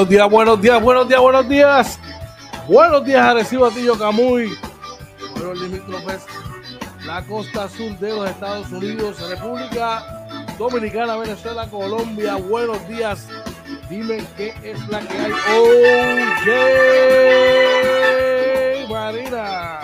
Buenos días, buenos días, buenos días, buenos días. Buenos días, Arecibo Atillo Camuy. Buenos limítrofes, la costa sur de los Estados Unidos, República Dominicana, Venezuela, Colombia. Buenos días. Dime qué es la que hay. OJ Marina.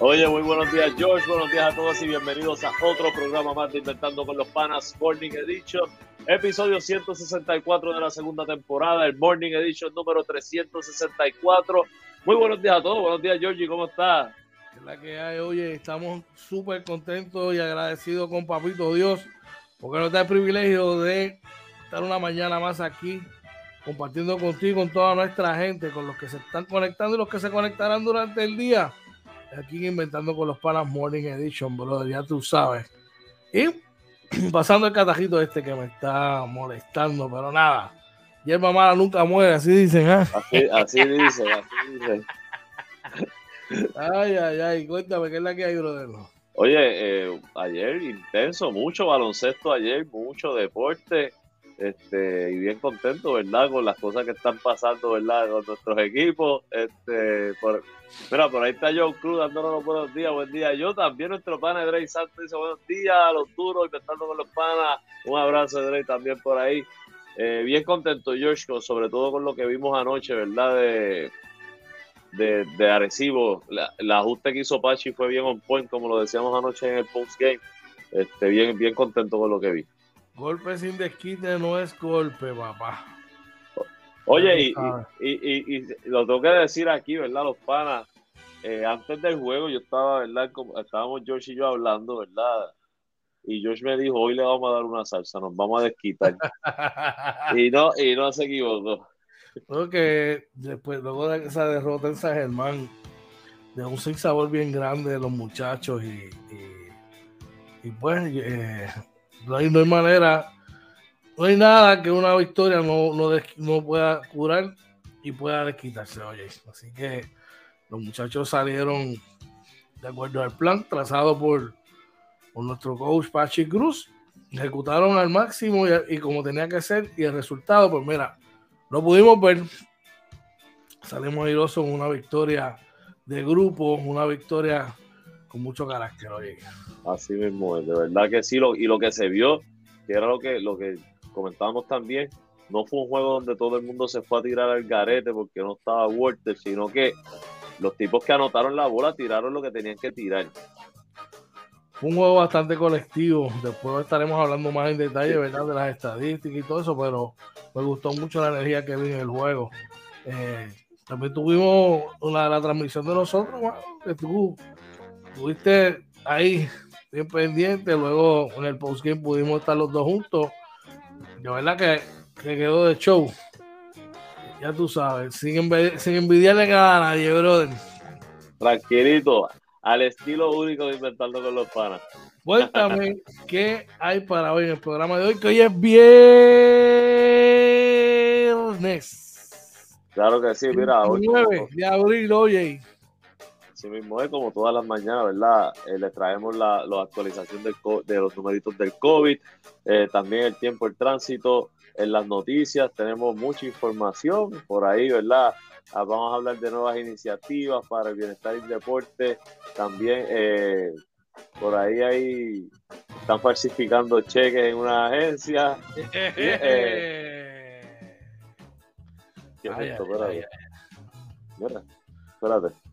Oye, muy buenos días, George. Buenos días a todos y bienvenidos a otro programa más de Inventando con los Panas Morning Edition. Episodio 164 de la segunda temporada, el Morning Edition número 364. Muy buenos días a todos. Buenos días, Georgie. ¿Cómo estás? Es la que hay, oye, estamos súper contentos y agradecidos con Papito Dios porque nos da el privilegio de estar una mañana más aquí compartiendo contigo, con toda nuestra gente, con los que se están conectando y los que se conectarán durante el día. Aquí inventando con los panas Morning Edition, brother, ya tú sabes. Y pasando el catajito este que me está molestando, pero nada. Hierba mala nunca muere, así dicen, ¿eh? Así, así dicen, así dicen. Ay, ay, ay, cuéntame, ¿qué es la que hay, brother? Oye, eh, ayer intenso, mucho baloncesto ayer, mucho deporte, este, y bien contento, ¿verdad? Con las cosas que están pasando, ¿verdad? Con nuestros equipos. Este, por, mira, por ahí está John Cruz dándonos los buenos días, buen día. Yo también, nuestro pana Drey Santos dice buenos días, a los duros, inventando con los panas. Un abrazo, Drey, también por ahí. Eh, bien contento, George, sobre todo con lo que vimos anoche, ¿verdad? De, de, de Arecibo. La, ajuste que hizo Pachi fue bien on point, como lo decíamos anoche en el post game. Este, bien, bien contento con lo que vi. Golpe sin desquite no es golpe, papá. Oye, y, y, y, y, lo tengo que decir aquí, ¿verdad? Los panas, eh, antes del juego yo estaba, ¿verdad? Como, estábamos George y yo hablando, ¿verdad? Y George me dijo, hoy le vamos a dar una salsa, nos vamos a desquitar. y, no, y no se equivocó. Creo que después, luego de esa derrota en San Germán, de un sin sabor bien grande de los muchachos y, y, pues eh, no hay, no hay manera, no hay nada que una victoria no, no, no pueda curar y pueda desquitarse, oye. Así que los muchachos salieron de acuerdo al plan trazado por, por nuestro coach Pachi Cruz, ejecutaron al máximo y, y, como tenía que ser, y el resultado, pues mira, lo pudimos ver. Salimos airosos en una victoria de grupo, una victoria con mucho carácter, oye. Así mismo es, de verdad que sí, lo, y lo que se vio, que era lo que, lo que comentábamos también, no fue un juego donde todo el mundo se fue a tirar al garete porque no estaba Walter, sino que los tipos que anotaron la bola tiraron lo que tenían que tirar. Fue un juego bastante colectivo. Después estaremos hablando más en detalle, ¿verdad? De las estadísticas y todo eso, pero me gustó mucho la energía que vi en el juego. Eh, también tuvimos la transmisión de nosotros, bueno, que tú estuviste ahí bien pendiente. Luego en el postgame pudimos estar los dos juntos. De verdad que, que quedó de show. Ya tú sabes, sin, envidiarle, sin envidiarle a nadie, brother. Tranquilito, al estilo único de Inventando con los Panas. Cuéntame qué hay para hoy en el programa de hoy, que hoy es viernes. Claro que sí, mira. Hoy, 9 de abril, oye. Así mismo es como todas las mañanas, ¿verdad? Eh, les traemos la, la actualización del, de los numeritos del COVID, eh, también el tiempo, el tránsito, en las noticias, tenemos mucha información por ahí, ¿verdad? Ah, vamos a hablar de nuevas iniciativas para el bienestar y el deporte, también eh, por ahí hay, están falsificando cheques en una agencia. Eh, ¿Qué es esto? Espérate. Mira, espérate.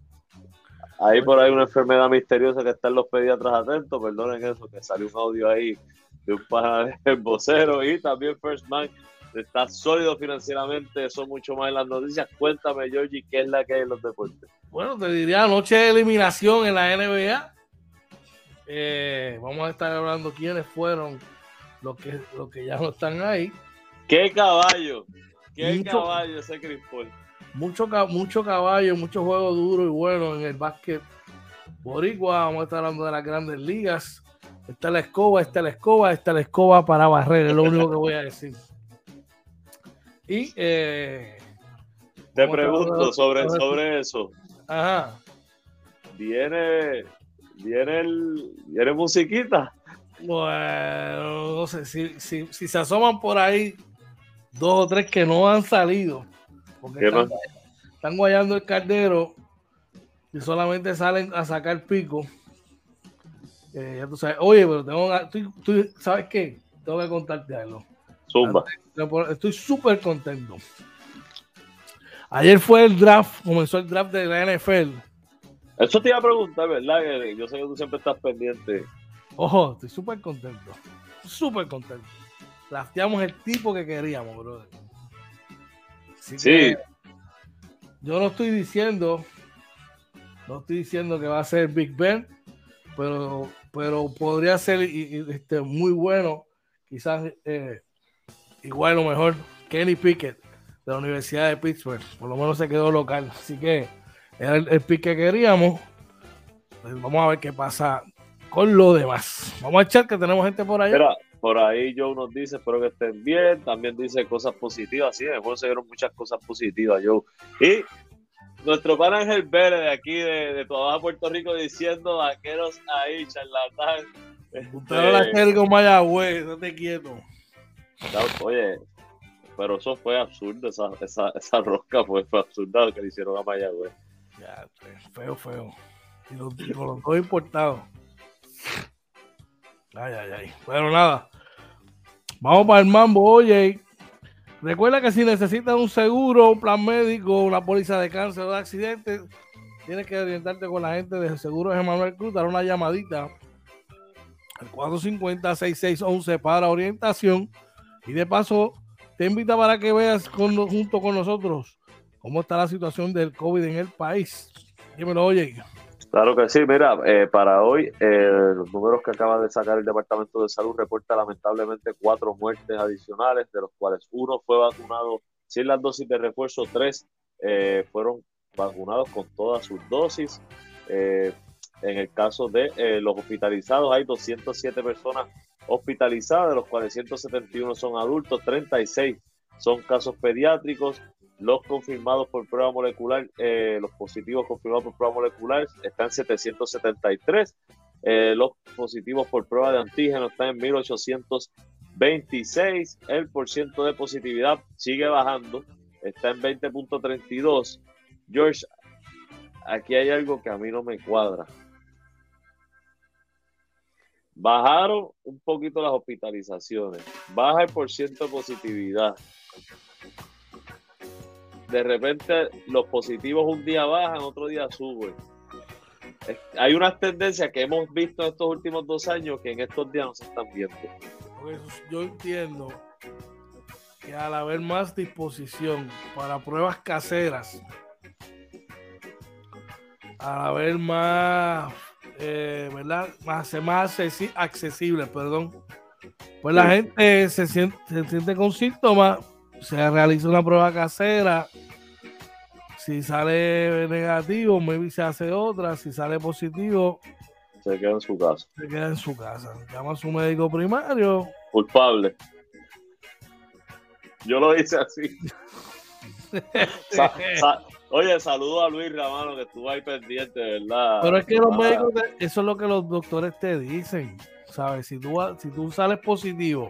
Ahí por ahí una enfermedad misteriosa que están los pediatras atentos, perdonen eso, que salió un audio ahí de un pájaro vocero y también First Man está sólido financieramente, son mucho más en las noticias. Cuéntame, Georgie, ¿qué es la que hay en los deportes? Bueno, te diría noche de eliminación en la NBA. Eh, vamos a estar hablando quiénes fueron los que, los que ya no están ahí. ¡Qué caballo! ¡Qué caballo ese Chris Mucho, mucho caballo, mucho juego duro y bueno en el básquet boricua. Vamos a estar hablando de las grandes ligas. Está la escoba, está la escoba, está la escoba para barrer, es lo único que voy a decir. Y eh, te pregunto sobre, sobre eso. Ajá. Viene, viene, el, viene musiquita. Bueno, no sé, si, si, si, se asoman por ahí dos o tres que no han salido, porque están, guayando el caldero y solamente salen a sacar pico. Eh, ya tú sabes, oye, pero tengo, tú, tú, ¿sabes qué? Tengo que contarte algo. Zumba. Estoy súper contento. Ayer fue el draft, comenzó el draft de la NFL. Eso te iba a preguntar, ¿verdad? Yo sé que tú siempre estás pendiente. Ojo, estoy súper contento. Súper contento. Drafteamos el tipo que queríamos, brother. Sí. yo no estoy diciendo, no estoy diciendo que va a ser Big Ben, pero, pero podría ser este, muy bueno. Quizás eh, igual lo mejor Kenny Pickett de la Universidad de Pittsburgh. Por lo menos se quedó local. Así que era el, pick que queríamos. Pues vamos a ver qué pasa con lo demás. Vamos a echar que tenemos gente por ahí. Por ahí Joe nos dice, espero que estén bien. También dice cosas positivas. Sí, después se dieron muchas cosas positivas, Joe. Y nuestro pan Ángel Vélez de aquí, de, de Puerto Rico, diciendo vaqueros ahí, charlatán. Usted no la cargo Mayagüez, no te quieto. Oye, pero eso fue absurdo, esa, esa, esa rosca fue, fue absurda lo que le hicieron a Mayagüez. Ya, feo, feo. Y los, los dos importados. Ay, ay, ay. Pero nada. Vamos para el mambo, oye. Recuerda que si necesitas un seguro, un plan médico, una póliza de cáncer o de accidente, tienes que orientarte con la gente de Seguros Emanuel Cruz, dar una llamadita al 450-6611 para orientación y de paso, te invita para que veas junto con nosotros cómo está la situación del COVID en el país. Dímelo, oye. Claro que sí, mira, eh, para hoy eh, los números que acaba de sacar el Departamento de Salud reporta lamentablemente cuatro muertes adicionales, de los cuales uno fue vacunado sin las dosis de refuerzo, tres eh, fueron vacunados con todas sus dosis. en el caso de los hospitalizados hay 207 personas hospitalizadas, de los cuales 171 son adultos, 36 son casos pediátricos. Los confirmados por prueba molecular, eh, los positivos confirmados por prueba molecular están 773. Eh, los positivos por prueba de antígeno están en 1826. El porciento de positividad sigue bajando, está en 20.32. George, aquí hay algo que a mí no me cuadra. Bajaron un poquito las hospitalizaciones, baja el porciento de positividad. De repente los positivos un día bajan, otro día suben. Hay unas tendencias que hemos visto en estos últimos dos años que en estos días no se están viendo. yo entiendo que al haber más disposición para pruebas caseras, al haber más eh, ¿verdad? Más, más accesible, perdón. Pues la gente se siente, se siente con síntomas, se realiza una prueba casera. Si sale negativo, maybe se hace otra. Si sale positivo, se queda en su casa. Se queda en su casa. Llama a su médico primario. Culpable. Yo lo hice así. Oye, saludo a Luis Ramano que estuvo ahí pendiente, ¿verdad? Pero es que los médicos, eso es lo que los doctores te dicen, ¿sabes? Si tú, si tú sales positivo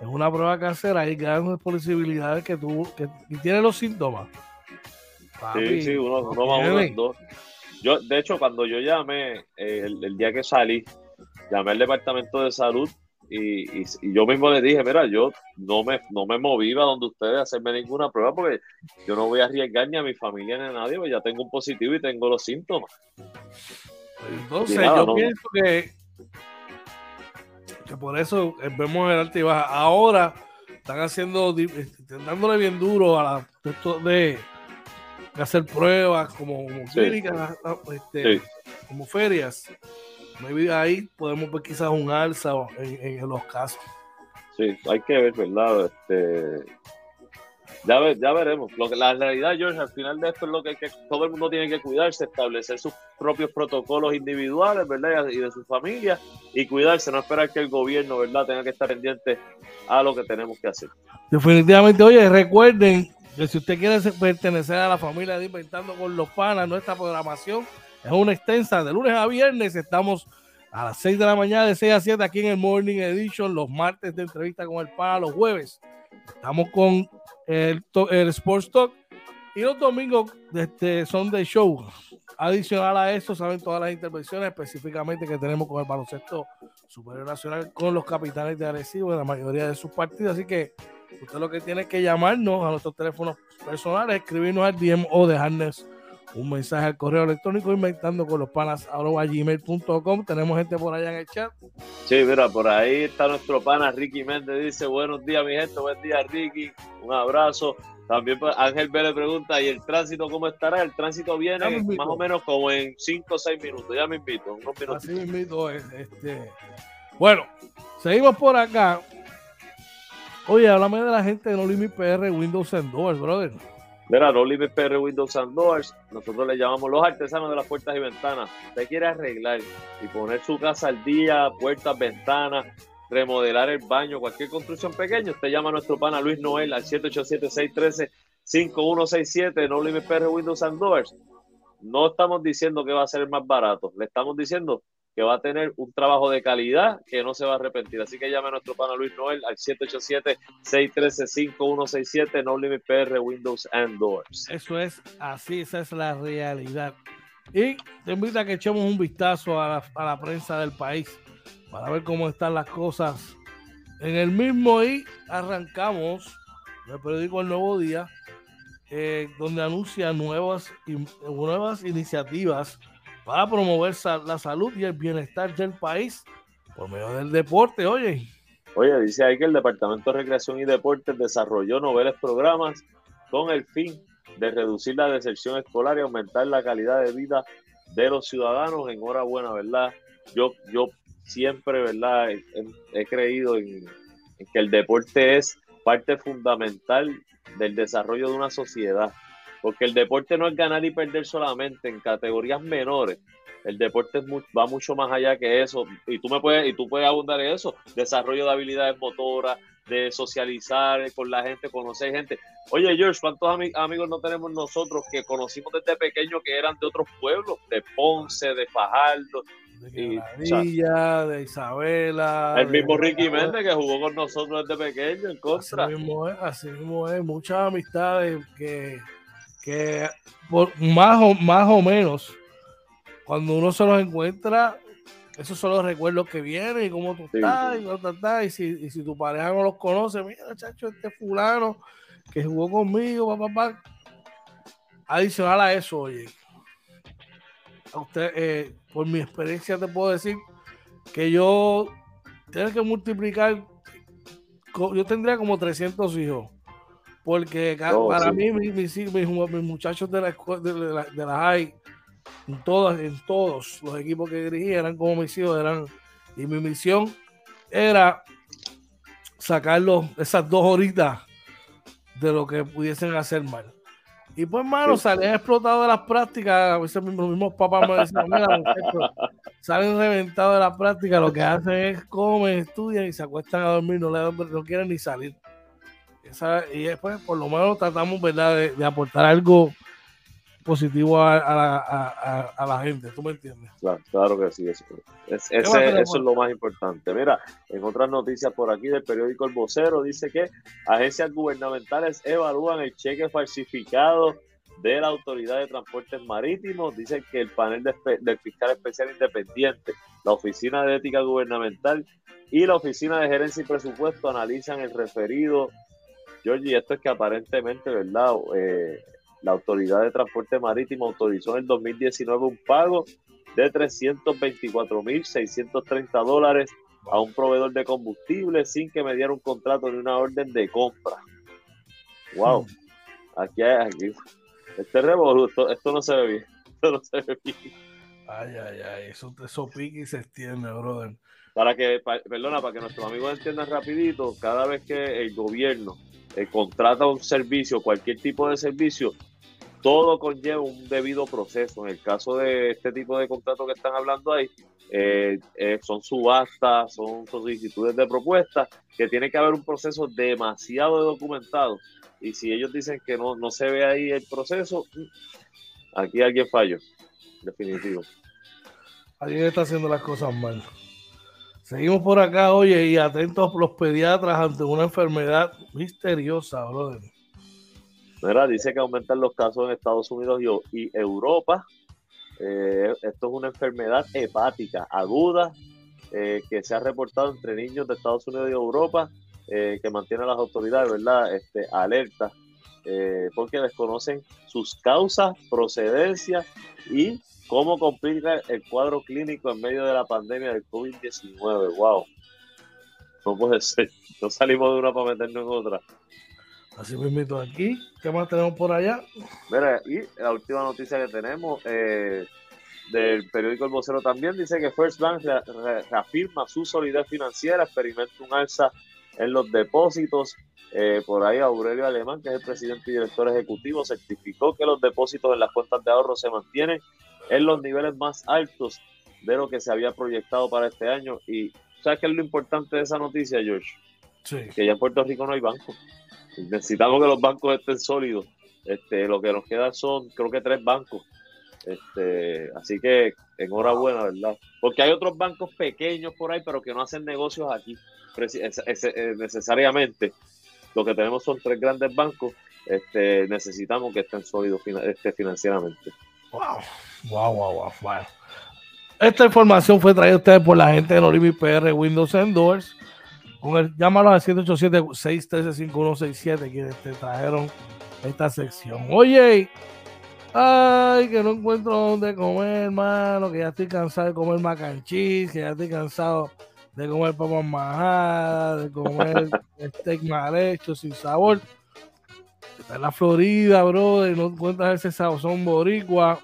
en una prueba casera, hay grandes posibilidades que tú que, tienes los síntomas. sí, sí, uno, uno va uno dos. Yo, de hecho, cuando yo llamé, eh, el, día que salí, llamé al departamento de salud y, yo mismo le dije, mira, yo no me, no me moví a donde ustedes a hacerme ninguna prueba porque yo no voy a arriesgar ni a mi familia ni a nadie, porque ya tengo un positivo y tengo los síntomas. Entonces, yo pienso que, que por eso vemos el alta y baja. Ahora están haciendo, dándole bien duro a la, de, hacer pruebas como, clínicas, este, como ferias maybe ahí podemos ver quizás un alza en, los casos. Sí, hay que ver, ¿verdad? Este, ya, ya veremos. Lo que, la realidad, George, al final de esto es lo que, que, todo el mundo tiene que cuidarse, establecer sus propios protocolos individuales, ¿verdad? Y de su familia y cuidarse, no esperar que el gobierno, ¿verdad?, tenga que estar pendiente a lo que tenemos que hacer. Definitivamente, oye, recuerden que si usted quiere pertenecer a la familia de Inventando con los Panas, nuestra programación es una extensa de lunes a viernes. Estamos a las 6 de la mañana, de 6 a 7 aquí en el Morning Edition. Los martes de entrevista con el PAN, los jueves estamos con el, el Sports Talk. Y los domingos este, son de show. Adicional a eso, saben todas las intervenciones específicamente que tenemos con el baloncesto superior nacional con los capitanes de Arecibo en la mayoría de sus partidos. Así que usted lo que tiene que llamarnos a nuestros teléfonos personales, escribirnos al DM o dejarnos un mensaje al correo electrónico inventando con los panas gmail.com. Tenemos gente por allá en el chat. Sí, mira, por ahí está nuestro pana Ricky Méndez. Dice: Buenos días, mi gente. Buen día, Ricky. Un abrazo. También pues, Ángel Vélez pregunta: ¿y el tránsito cómo estará? El tránsito viene más o menos como en 5 o 6 minutos. Ya me invito, unos minutos. Así me invito. Este... Bueno, seguimos por acá. Oye, háblame de la gente de No Limit PR Windows and Doors, brother. Mira, Limit PR Windows and Doors, nosotros le llamamos los artesanos de las puertas y ventanas. Usted quiere arreglar y poner su casa al día, puertas, ventanas, remodelar el baño, cualquier construcción pequeña, usted llama a nuestro pana Luis Noel al 787-613-5167, No Limit PR Windows and Doors. No estamos diciendo que va a ser el más barato, le estamos diciendo que va a tener un trabajo de calidad que no se va a arrepentir. Así que llame a nuestro pana Luis Noel al 787-613-5167, No Limit PR, Windows and Doors. Eso es así, esa es la realidad. Y te invito a que echemos un vistazo a la, prensa del país para ver cómo están las cosas en el mismo y arrancamos el periódico El Nuevo Día, eh, donde anuncia nuevas, nuevas iniciativas para promover la salud y el bienestar del país por medio del deporte, oye. Oye, dice ahí que el Departamento de Recreación y Deportes desarrolló noveles programas con el fin de reducir la deserción escolar y aumentar la calidad de vida de los ciudadanos. Enhorabuena, ¿verdad? Yo, yo siempre, ¿verdad? He, creído en, que el deporte es parte fundamental del desarrollo de una sociedad porque el deporte no es ganar y perder solamente en categorías menores. El deporte va mucho más allá que eso. Y tú me puedes, y tú puedes abundar en eso. Desarrollo de habilidades motoras, de socializar con la gente, conocer gente. Oye, George, ¿cuántos amigos no tenemos nosotros que conocimos desde pequeños que eran de otros pueblos? De Ponce, de Fajardo. De Villa, de Isabela. El mismo Ricky Méndez que jugó con nosotros desde pequeño en contra. Así mismo es, así mismo es. Muchas amistades que que por más o, más o menos, cuando uno se los encuentra, esos son los recuerdos que vienen y cómo tú estás, y, si, si, tu pareja no los conoce, mira, chacho, este fulano que jugó conmigo, papá, Adicional a eso, oye, a usted, eh, por mi experiencia te puedo decir que yo tengo que multiplicar, yo tendría como 300 hijos porque para mí, mis, mis, mis, muchachos de la, de la, de la high, en, todas, en todos los equipos que dirigí, eran como mis hijos, eran, y mi misión era sacarlos esas dos horitas de lo que pudiesen hacer mal. Y pues, mano, salían explotados de las prácticas. A veces los mismos papás me decían, mira, salen reventados de las prácticas, lo que hacen es comen, estudian y se acuestan a dormir, no, le, no quieren ni salir y después, por lo menos, tratamos ¿verdad? De, aportar algo positivo a, la, gente. ¿Tú me entiendes? Claro, que sí. Eso, es, eso es lo más importante. Mira, en otras noticias por aquí del periódico El Vocero, dice que agencias gubernamentales evalúan el cheque falsificado de la Autoridad de Transportes Marítimos. Dice que el panel del fiscal especial independiente la Oficina de Ética Gubernamental y la Oficina de Gerencia y Presupuesto analizan el referido. Georgie, esto es que aparentemente, ¿verdad? Eh, la Autoridad de Transporte Marítimo autorizó en el 2019 un pago de 324.630 dólares a un proveedor de combustible sin que me diera un contrato ni una orden de compra. Wow. Hmm. Aquí hay, aquí. Este revoluto, esto no se ve bien. Esto no se ve bien. Ay, ay, ay. Eso, eso pica y se extiende, brother. Para que, perdona, para que nuestros amigos entiendan rapidito, cada vez que el gobierno eh, contrata un servicio, cualquier tipo de servicio, todo conlleva un debido proceso. En el caso de este tipo de contratos que están hablando ahí, eh, eh, son subastas, son solicitudes de propuestas, que tiene que haber un proceso demasiado documentado. Y si ellos dicen que no, no se ve ahí el proceso, aquí alguien falló, definitivo. Alguien está haciendo las cosas mal. Seguimos por acá, oye, y atentos los pediatras ante una enfermedad misteriosa, brother. Dice que aumentan los casos en Estados Unidos y, Europa. Eh, esto es una enfermedad hepática aguda eh, que se ha reportado entre niños de Estados Unidos y Europa, eh, que mantiene las autoridades, ¿verdad? Este, alerta, porque desconocen sus causas, procedencia y ¿Cómo complica el cuadro clínico en medio de la pandemia del COVID-19? ¡Wow! No puede ser. No salimos de una para meternos en otra. Así mismo aquí. ¿Qué más tenemos por allá? Mira, y la última noticia que tenemos eh, del periódico El Vocero también dice que First Bank reafirma su solidez financiera, experimenta un alza en los depósitos. Eh, por ahí Aurelio Alemán, que es el presidente y director ejecutivo, certificó que los depósitos en las cuentas de ahorro se mantienen en los niveles más altos de lo que se había proyectado para este año. Y ¿sabes qué es lo importante de esa noticia, George? Que ya en Puerto Rico no hay bancos. Necesitamos que los bancos estén sólidos. Este, lo que nos queda son, creo que tres bancos. Este, así que enhorabuena, ¿verdad? Porque hay otros bancos pequeños por ahí, pero que no hacen negocios aquí necesariamente. Lo que tenemos son tres grandes bancos. Este, necesitamos que estén sólidos este, financieramente. Wow, wow, wow, wow. Esta información fue traída a ustedes por la gente de Norimi PR Windows and Doors. Con el, llámalo al 787-613-5167 quienes te trajeron esta sección. Oye, ay, que no encuentro dónde comer, hermano, que ya estoy cansado de comer macanchis, que ya estoy cansado de comer papas majadas, de comer steak mal hecho, sin sabor. Está en la Florida, bro, y no encuentras ese sazón boricua.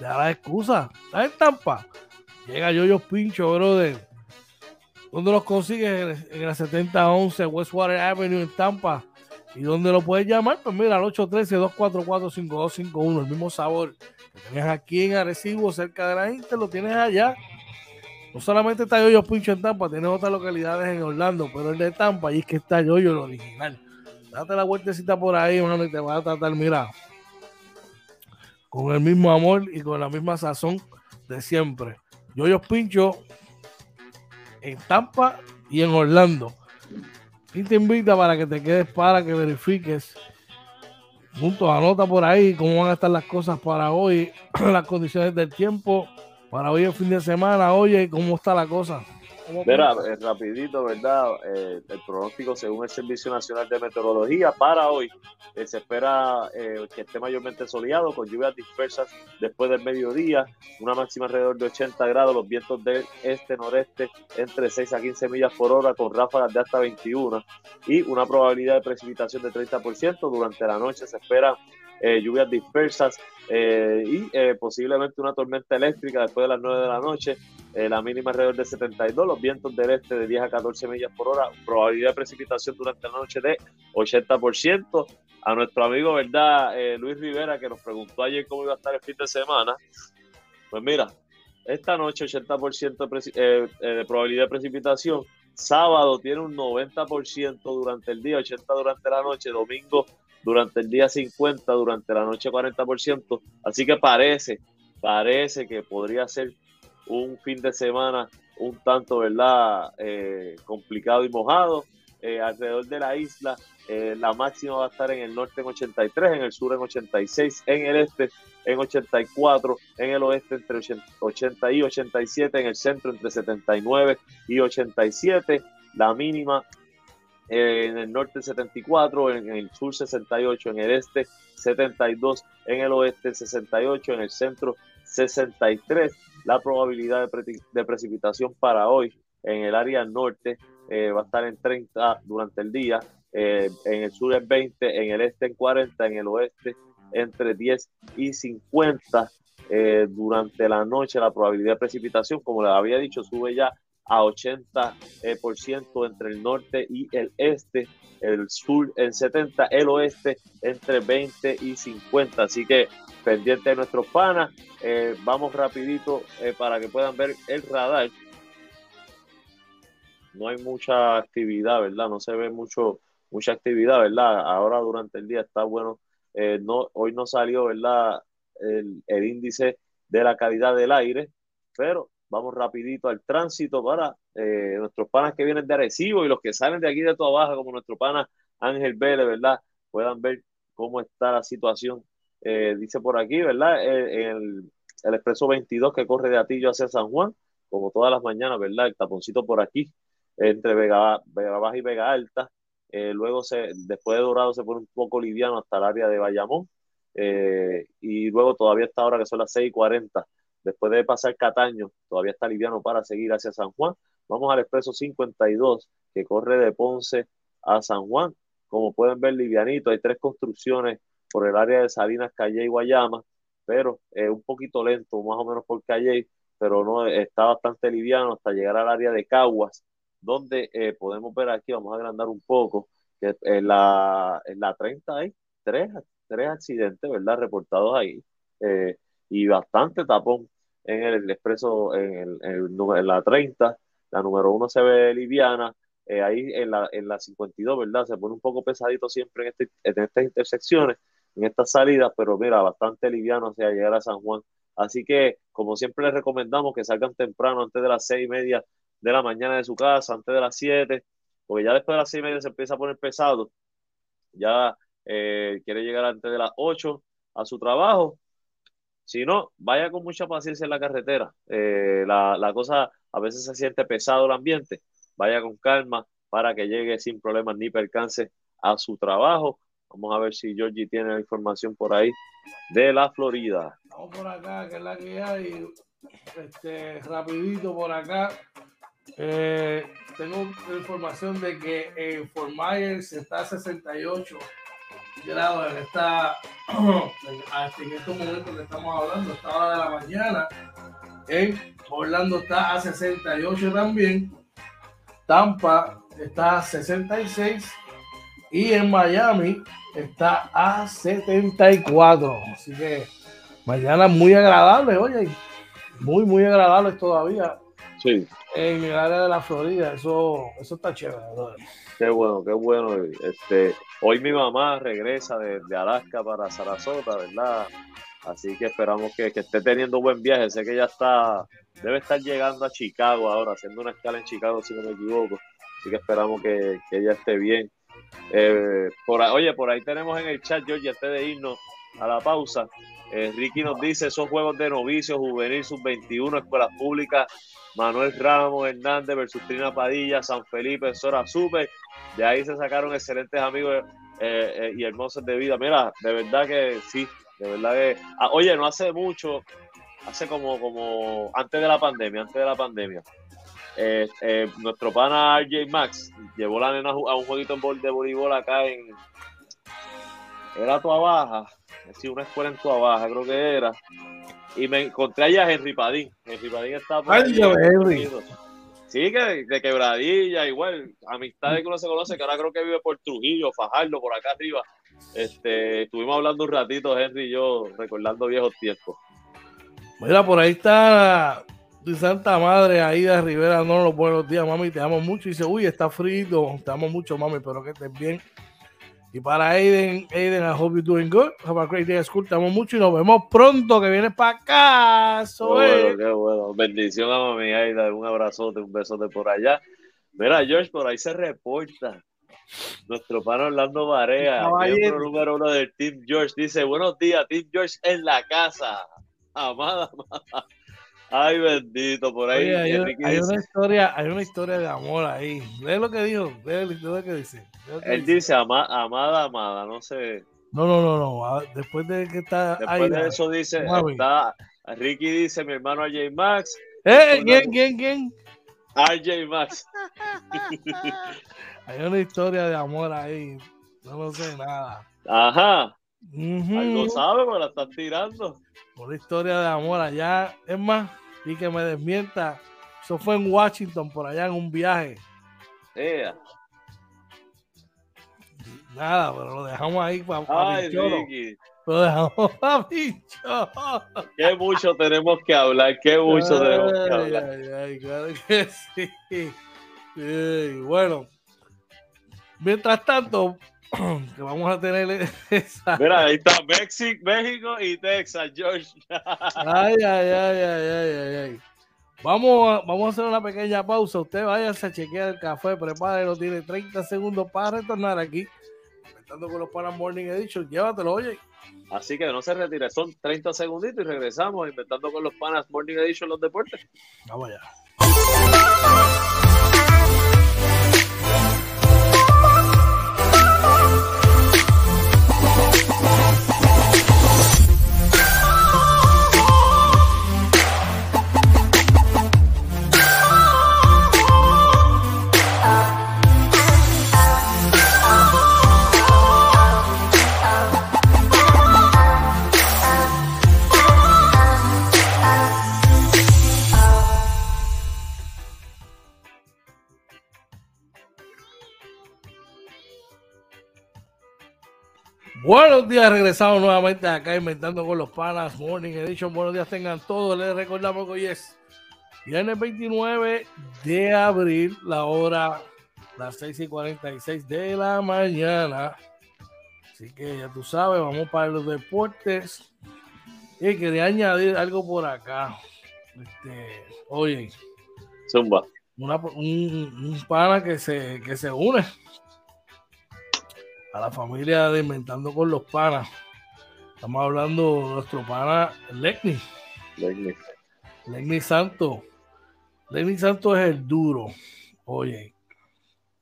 Da la excusa. Está en Tampa. Llega Yoyos Pincho, brother. ¿Dónde los consigues? En la 7011 Westwater Avenue en Tampa. ¿Y dónde lo puedes llamar? Pues mira, al 813-244-5251. El mismo sabor que tenías aquí en Arecibo, cerca de la Inter, lo tienes allá. No solamente está Yoyo Pincho en Tampa, tienes otras localidades en Orlando, pero el de Tampa, y es que está Yoyo, el original. Date la vueltecita por ahí, hermano, y te vas a tratar, mira, con el mismo amor y con la misma sazón de siempre. Yoyo Pincho en Tampa y en Orlando. Y te invita para que te quedes para que verifiques junto a nota por ahí cómo van a estar las cosas para hoy, las condiciones del tiempo, para hoy el fin de semana, oye, cómo está la cosa. Mira, eh, rapidito, ¿verdad? Eh, el pronóstico según el Servicio Nacional de Meteorología para hoy eh, se espera que esté mayormente soleado con lluvias dispersas después del mediodía, una máxima alrededor de 80 grados, los vientos del este-noreste entre 6 a 15 millas por hora con ráfagas de hasta 21 y una probabilidad de precipitación de 30%. Durante la noche se espera lluvias dispersas y posiblemente una tormenta eléctrica después de las 9 de la noche eh, la mínima alrededor de 72, los vientos del este de 10 a 14 millas por hora, probabilidad de precipitación durante la noche de 80%. A nuestro amigo, ¿verdad? Eh, Luis Rivera, que nos preguntó ayer cómo iba a estar el fin de semana. Pues mira, esta noche 80% de, eh, de probabilidad de precipitación. Sábado tiene un 90% durante el día, 80% durante la noche. Domingo durante el día 50, durante la noche 40%. Así que parece, parece que podría ser un fin de semana un tanto, ¿verdad? Eh, complicado y mojado. eh, alrededor de la isla. Eh, la máxima va a estar en el norte en 83, en el sur en 86, en el este en 84, en el oeste entre 80 y 87, en el centro entre 79 y 87, la mínima eh, en el norte 74, en el sur 68, en el este 72, en el oeste 68, en el centro 63. La probabilidad de, precipitación para hoy en el área norte eh, va a estar en 30 durante el día, eh, en el sur en 20, en el este en 40, en el oeste entre 10 y 50 eh, durante la noche. La probabilidad de precipitación, como les había dicho, sube ya a 80% entre el norte y el este, el sur en 70, el oeste entre 20 y 50. Así que pendiente de nuestros panas, eh, vamos rapidito eh, para que puedan ver el radar. No hay mucha actividad, ¿verdad? No se ve mucho, mucha actividad, ¿verdad? Ahora durante el día está bueno eh, no, hoy no salió ¿verdad? El, índice de la calidad del aire, pero vamos rapidito al tránsito para eh, nuestros panas que vienen de Arecibo y los que salen de aquí de toda baja, como nuestro pana Ángel Vélez, ¿verdad? Puedan ver cómo está la situación. Eh, dice por aquí, ¿verdad? el, el expreso 22 que corre de Atillo hacia San Juan, como todas las mañanas, ¿verdad? El taponcito por aquí, entre Vega, Vega Baja y Vega Alta, eh, luego, se, después de Dorado, se pone un poco liviano hasta el área de Bayamón. Y luego todavía está ahora que son las 6 y 40. Después de pasar Cataño, todavía está liviano para seguir hacia San Juan. Vamos al expreso 52 que corre de Ponce a San Juan. Como pueden ver, livianito. Hay tres construcciones por el área de Salinas, Calle y Guayama, pero es un poquito lento, más o menos por Calle, pero no está bastante liviano hasta llegar al área de Caguas donde eh, podemos ver aquí, vamos a agrandar un poco, que en la, en la 30 hay tres, tres accidentes, ¿verdad? Reportados ahí, eh, y bastante tapón en el expreso, en, el, en, la 30, la número 1 se ve liviana, eh, ahí en la, en la 52, ¿verdad? Se pone un poco pesadito siempre en, este, en estas intersecciones, en estas salidas, pero mira, bastante liviano hacia llegar a San Juan. Así que, como siempre les recomendamos que salgan temprano, antes de las seis y media de la mañana de su casa, antes de las 7, porque ya después de las 6 y media se empieza a poner pesado. Ya eh, quiere llegar antes de las 8 a su trabajo. Si no, vaya con mucha paciencia en la carretera. Eh, la, la cosa a veces se siente pesado el ambiente. Vaya con calma para que llegue sin problemas ni percance a su trabajo. Vamos a ver si Georgie tiene la información por ahí de la Florida. Vamos por acá, que es la que hay. Este, rapidito por acá. Eh, tengo información de que en Fort Myers está a 68 grados está en estos momentos que estamos hablando, esta hora de la mañana. En Orlando está a 68 también. Tampa está a 66 y en Miami está a 74. Así que mañana muy agradable, oye, muy, muy agradable todavía. Sí en el área de la Florida. Eso, eso está chévere. Qué bueno, qué bueno. Este, hoy mi mamá regresa de, Alaska para Sarasota, ¿verdad? Así que esperamos que, esté teniendo buen viaje. Sé que ya está, debe estar llegando a Chicago ahora, haciendo una escala en Chicago, si no me equivoco. Así que esperamos que, ella esté bien. Eh, por, oye, por ahí tenemos en el chat, George, antes de irnos a la pausa, eh, Ricky nos dice, esos juegos de novicios, juvenil, sub-21, escuelas públicas, Manuel Ramos Hernández versus Trina Padilla, San Felipe, Sora Super. De ahí se sacaron excelentes amigos eh, eh, y hermosos de vida. Mira, de verdad que sí, de verdad que. Ah, oye, no hace mucho, hace como, como antes de la pandemia, antes de la pandemia. Nuestro pana RJ Max llevó la nena a un jueguito de voleibol acá en. Era Tua Baja, sí, una escuela en Tua Baja, creo que era y me encontré allá a Henry Padín. Henry Padín estaba por Ay, Henry. Sí, que de quebradilla, igual, amistades que uno se conoce, que ahora creo que vive por Trujillo, Fajardo, por acá arriba. Este, estuvimos hablando un ratito, Henry y yo, recordando viejos tiempos. Mira, por ahí está tu Santa Madre, Aida Rivera, no los buenos días, mami, te amo mucho. Y dice, uy, está frito, te amo mucho, mami, pero que estés bien. Y para Aiden, Aiden, I hope you're doing good. Have a great day school. Te amo mucho y nos vemos pronto que vienes para acá. Qué bueno, qué bueno. Bendición a mami Aida. Un abrazote, un besote por allá. Mira, George, por ahí se reporta Nuestro pan Orlando Varea, miembro número uno del Team George, dice: Buenos días, Team George en la casa. Amada, amada. Ay, bendito, por ahí. hay, una historia, hay una historia de amor ahí. Ve lo que dijo, ve lo que dice. Él dice, amada, amada, no sé. No, no, no, no. Después de que está. Después de eso dice, está, Ricky dice, mi hermano RJ Max. ¿Eh? ¿Quién, quién, quién? RJ Max. hay una historia de amor ahí. No lo sé nada. Ajá. Algo sabe, pero la están tirando. Una historia de amor allá. Es más, y que me desmienta. Eso fue en Washington, por allá en un viaje. Nada, pero lo dejamos ahí para, Ay, Ricky. Lo dejamos para bicho. Qué mucho tenemos que hablar, qué mucho tenemos que hablar. Ay, ay, claro que sí. bueno, mientras tanto, que vamos a tener esa. Mira, ahí está México, México y Texas, George. ay, ay, ay, ay, ay, ay. Vamos a, vamos a hacer una pequeña pausa. Usted váyase a chequear el café, prepárelo, tiene 30 segundos para retornar aquí. Inventando con los Panas Morning Edition, llévatelo, oye. Así que no se retire, son 30 segunditos y regresamos inventando con los Panas Morning Edition los deportes. Vamos allá. Buenos días, regresamos nuevamente acá inventando con los panas Morning Edition. Buenos días tengan todos. Les recordamos que hoy es viernes 29 de abril, la hora las 6 y 46 de la mañana. Así que ya tú sabes, vamos para los deportes. Y quería añadir algo por acá. Este, oye, Zumba. un, un, pana que se, que se une a la familia de Inventando con los Panas. Estamos hablando de nuestro pana Legni. Legni. Legni Santo. Legni Santo es el duro. Oye,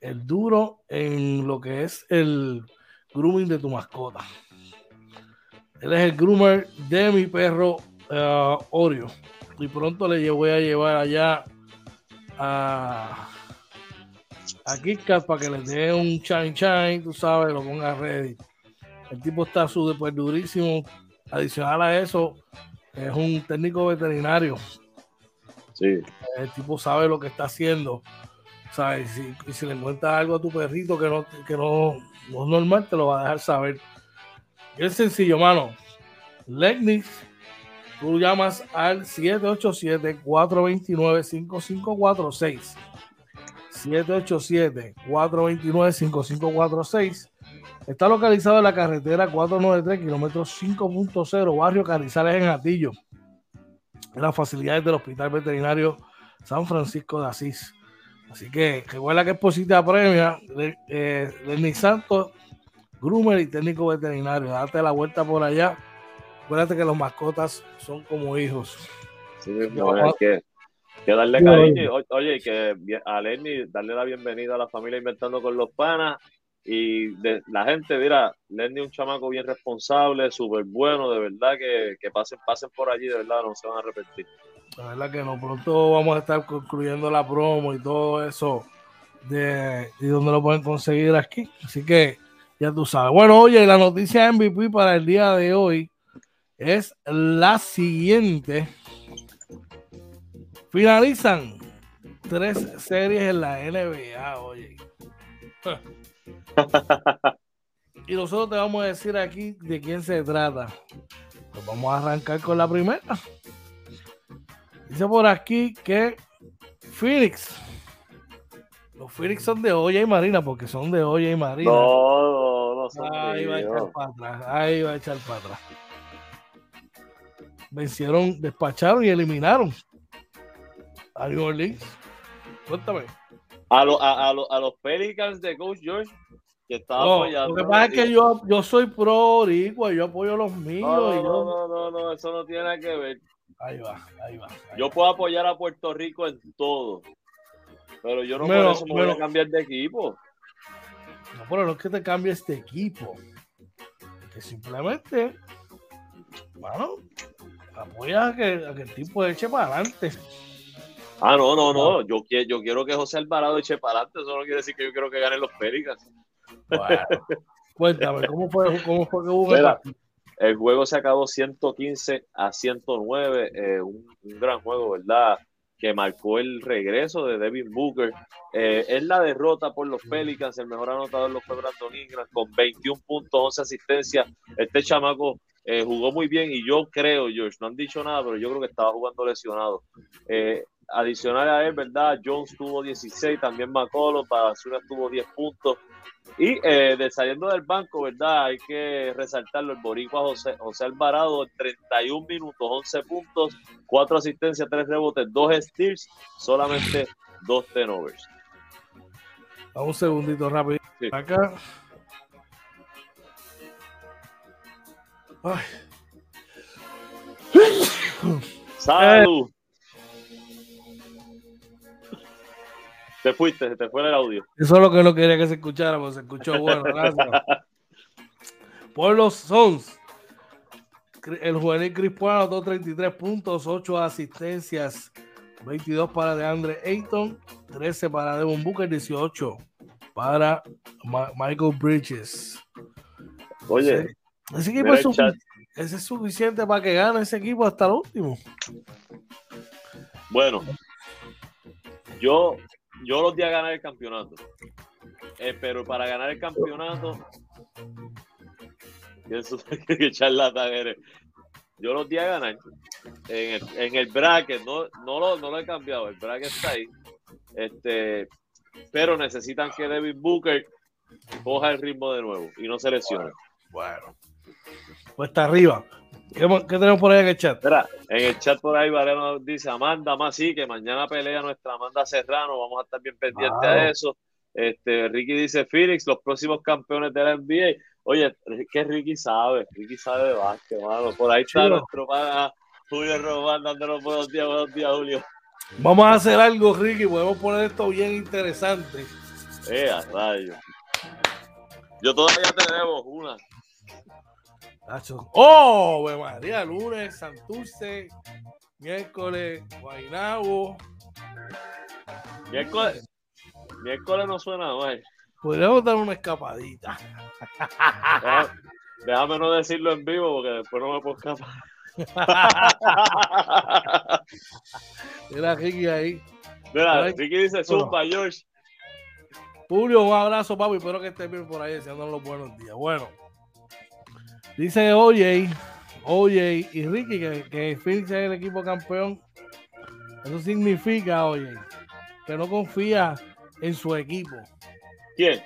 el duro en lo que es el grooming de tu mascota. Él es el groomer de mi perro uh, Oreo. Y pronto le voy a llevar allá a Aquí para que le dé un chain chain, tú sabes, lo ponga ready. El tipo está súper durísimo. Adicional a eso, es un técnico veterinario. Sí. El tipo sabe lo que está haciendo. ¿Sabes? Si, si le encuentras algo a tu perrito que no, que no, es normal, te lo va a dejar saber. es sencillo, mano. Legnis, tú llamas al 787-429-5546 787-429-5546. Está localizado en la carretera 493, kilómetros 5.0, barrio Carrizales en Atillo, en las facilidades del Hospital Veterinario San Francisco de Asís. Así que recuerda que es positiva premia, eh, Lenny Santos, groomer y técnico veterinario. Date la vuelta por allá. Acuérdate que los mascotas son como hijos. Sí, no, que que darle cariño, oye, que a Lenny darle la bienvenida a la familia Inventando con los Panas y de, la gente, mira, Lenny un chamaco bien responsable, súper bueno, de verdad que, que, pasen, pasen por allí, de verdad, no se van a arrepentir. La verdad que no, pronto vamos a estar concluyendo la promo y todo eso de, de dónde lo pueden conseguir aquí, así que ya tú sabes. Bueno, oye, la noticia MVP para el día de hoy es la siguiente. Finalizan tres series en la NBA, oye. y nosotros te vamos a decir aquí de quién se trata. Pues vamos a arrancar con la primera. Dice por aquí que Phoenix. Los Phoenix son de olla y marina porque son de olla y marina. No, no, son Ahí va a echar para atrás. Ahí va a echar para atrás. Vencieron, despacharon y eliminaron a New Orleans. Cuéntame. A, a, a, los Pelicans de Coach George, que estaba apoyando. Lo que pasa es que yo, yo soy pro Oricua, yo apoyo a los míos. No, no, no, no, no, eso no tiene nada que ver. Ahí va, ahí va. yo puedo apoyar a Puerto Rico en todo. Pero yo no por eso me voy a cambiar de equipo. No, pero no es que te cambie este equipo. Que simplemente, bueno, apoya a que, a que el tipo eche para adelante. Ah, no, no, no. Yo, yo quiero que José Alvarado eche para adelante. Eso no quiere decir que yo quiero que ganen los Péricas. cuéntame, ¿cómo fue, cómo fue que hubo el juego se acabó 115 a 109, eh, un, gran juego, ¿verdad? Que marcó el regreso de Devin Booker. Eh, es la derrota por los Pelicans, el mejor anotador lo fue Brandon Ingram con 21 puntos, 11 asistencias. Este chamaco eh, jugó muy bien y yo creo, George, no han dicho nada, pero yo creo que estaba jugando lesionado. Adicional a él, ¿verdad? Jones tuvo 16, también McCollum, Bazuna tuvo 10 puntos. Y eh, de saliendo del banco, ¿verdad? Hay que resaltarlo, el boricua José, José Alvarado, 31 minutos, 11 puntos, 4 asistencias, 3 rebotes, 2 steals, solamente 2 turnovers. un segundito rápido. Acá. Ay. Salud. Te fuiste, se te fue el audio. Eso es lo que no quería que se escuchara, porque se escuchó bueno. Gracias. Por los Sons, el juvenil Crispo anotó 33 puntos, 8 asistencias, 22 para DeAndre Ayton, 13 para Devon Booker, 18 para Michael Bridges. Oye, ese, equipo es, ese es suficiente para que gane ese equipo hasta el último. Bueno, yo yo los di a ganar el campeonato. Eh, pero para ganar el campeonato, que. Yo los di a ganar en el, en el bracket, no, no, lo, no lo he cambiado, el bracket está ahí. Este, pero necesitan que David Booker coja el ritmo de nuevo y no se lesione. Bueno, pues está arriba. ¿Qué, tenemos por ahí en el chat? en el chat por ahí Vareno dice Amanda más sí, que mañana pelea nuestra Amanda Serrano, vamos a estar bien pendientes a eso. Este, Ricky dice Phoenix, los próximos campeones de la NBA. Oye, que Ricky sabe, Ricky sabe de básquet, mano. Por ahí está nuestro pana Julio Román dándonos buenos días, buenos días, Julio. Vamos a hacer algo, Ricky, podemos poner esto bien interesante. Eh, a rayo. Yo todavía tenemos una. Oh, María, lunes, Santurce, miércoles, Guaynabo. Miércoles, miércoles no suena mal. Podríamos dar una escapadita. Déjame, no decirlo en vivo porque después no me puedo escapar. Mira Ricky ahí. Mira, Ricky dice Zumba, George. Julio, un abrazo, papi. Espero que estés bien por ahí, deseando los buenos días. Bueno. Dice OJ, OJ y Ricky que, que Phoenix es el equipo campeón. Eso significa, oye, que no confía en su equipo. ¿Quién?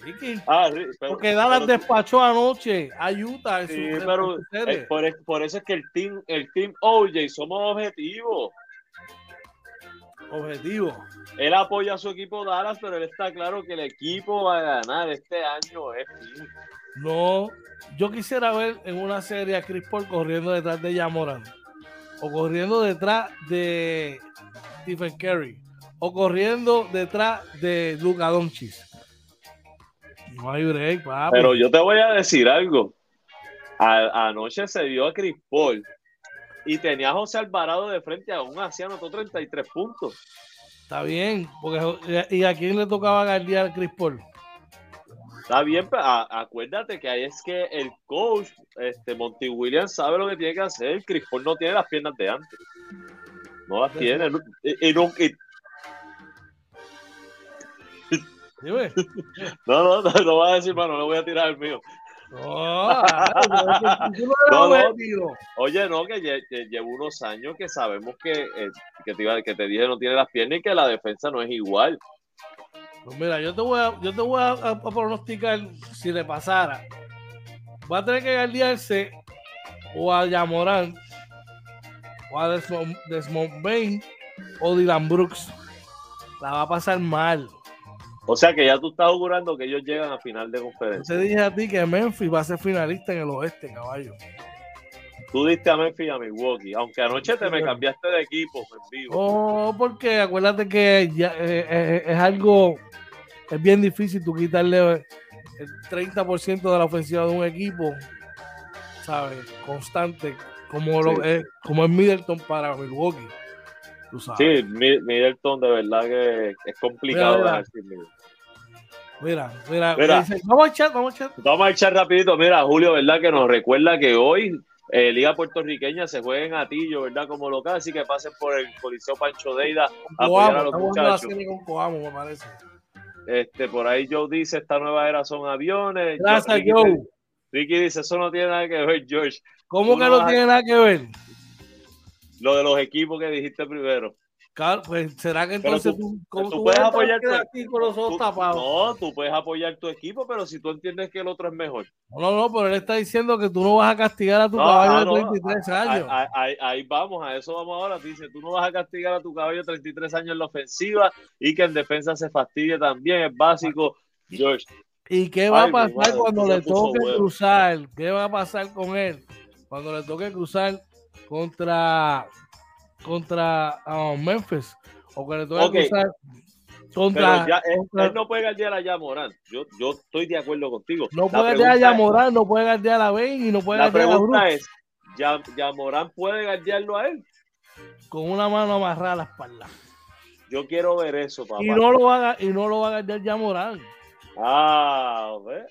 Ricky. Ah, Porque Dallas despachó anoche a Utah. sí, pero eh, por, por, eso es que el team, el team OJ somos objetivos. Objetivo. Él apoya a su equipo Dallas, pero él está claro que el equipo va a ganar este año. Es no, yo quisiera ver en una serie a Chris Paul corriendo detrás de Yamoran, o corriendo detrás de Stephen Curry, o corriendo detrás de Luka Doncic. No hay break, papi. Pero yo te voy a decir algo. anoche se vio a Chris Paul y tenía a José Alvarado de frente, aún así anotó 33 puntos. Está bien, porque ¿y a quién le tocaba guardiar a Chris Paul? Está bien, pero acuérdate que ahí es que el coach, este, Monty Williams, sabe lo que tiene que hacer. Chris Paul no tiene las piernas de antes. No las tiene. Y, no, No, no, no, no va a decir, mano, no voy a tirar el mío. Oye, no, que, llevo unos años que sabemos que, eh, que, te, que te dije no tiene las piernas y que la defensa no es igual. Pues mira, yo te voy a, yo te voy a, pronosticar si le pasara. Va a tener que guardiarse o a Yamorán o a Desmond, Bain o Dylan Brooks. la va a pasar mal. O sea que ya tú estás augurando que ellos llegan a final de conferencia. Te dije a ti que Memphis va a ser finalista en el oeste, caballo. Tú diste a Memphis y a Milwaukee, aunque anoche te me cambiaste de equipo en vivo. Oh, porque acuérdate que ya, eh, eh, es algo, es bien difícil tú quitarle el 30% de la ofensiva de un equipo, ¿sabes? Constante, como, lo, es, como es Middleton para Milwaukee. Tú sabes. Sí, Middleton de verdad que es complicado. Mira, mira, mira, vamos a echar, vamos a echar. Vamos a echar rapidito. Mira, Julio, ¿verdad? Que nos recuerda que hoy eh, Liga Puertorriqueña se juega en Atillo, ¿verdad? Como local, así que pasen por el Coliseo Pancho Deida a apoyar a los muchachos. Coamo, me parece. Este, por ahí Joe dice, esta nueva era son aviones. Gracias, Joe. Ricky dice, eso no tiene nada que ver, George. ¿Cómo que no tiene nada que ver? Lo de los equipos que dijiste primero. Claro, pues será que entonces tú, tú, puedes apoyar tu equipo. No, tú puedes apoyar tu equipo, pero si tú entiendes que el otro es mejor. No, no, no, pero él está diciendo que tú no vas a castigar a tu caballo de 33 años. Ahí, ahí, vamos, a eso vamos ahora. Dice, tú no vas a castigar a tu caballo de 33 años en la ofensiva y que en defensa se fastidie también, es básico, George. ¿Y qué va a pasar cuando le toque cruzar? ¿Qué va a pasar con él? Cuando le toque cruzar contra contra um, Memphis o que le toque cruzar contra, él, no puede guardiar a Yamorán. Yo, yo estoy de acuerdo contigo. No puede guardiar a Yamorán, no puede guardiar a Ben y no puede guardiar a pregunta es, ¿Yamorán puede guardiarlo a él? Con una mano amarrada a la espalda. Yo quiero ver eso, papá. Y no lo va a, y no lo va a guardiar Yamorán. Ah, ¿ves?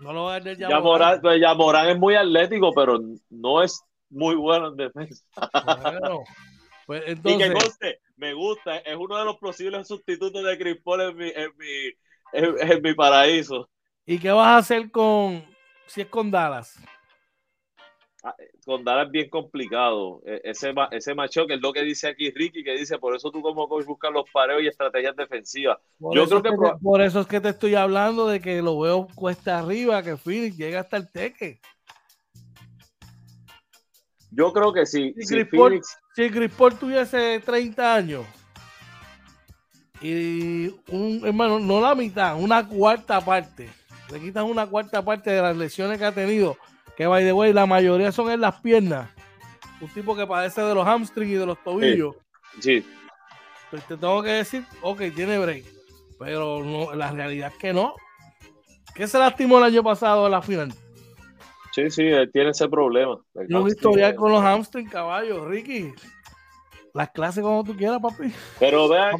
No lo va a Yamorán. Yamorán, pues, es muy atlético, pero no es muy bueno en defensa. Bueno, pues entonces... Y que conste, me gusta, es uno de los posibles sustitutos de Chris Paul en mi, en mi, en, mi paraíso. ¿Y qué vas a hacer con si es con Dallas? Ah, con Dallas es bien complicado. E, ese, ese macho que es lo que dice aquí Ricky, que dice, por eso tú como coach buscas los pareos y estrategias defensivas. Yo creo que, por eso es que te estoy hablando de que lo veo cuesta arriba, que Phoenix llega hasta el teque. Yo creo que sí. Si, si, Phoenix... Paul, tuviese 30 años y un hermano, no la mitad, una cuarta parte, le quitan una cuarta parte de las lesiones que ha tenido, que by the way, la mayoría son en las piernas. Un tipo que padece de los hamstrings y de los tobillos. Sí. Pues te tengo que decir, ok, tiene break. Pero no, la realidad es que no. ¿Qué se lastimó el año pasado en la final? Sí, sí, él tiene ese problema. Un historial con los hamstring caballos, Ricky. Las clases como tú quieras, papi. Pero vean,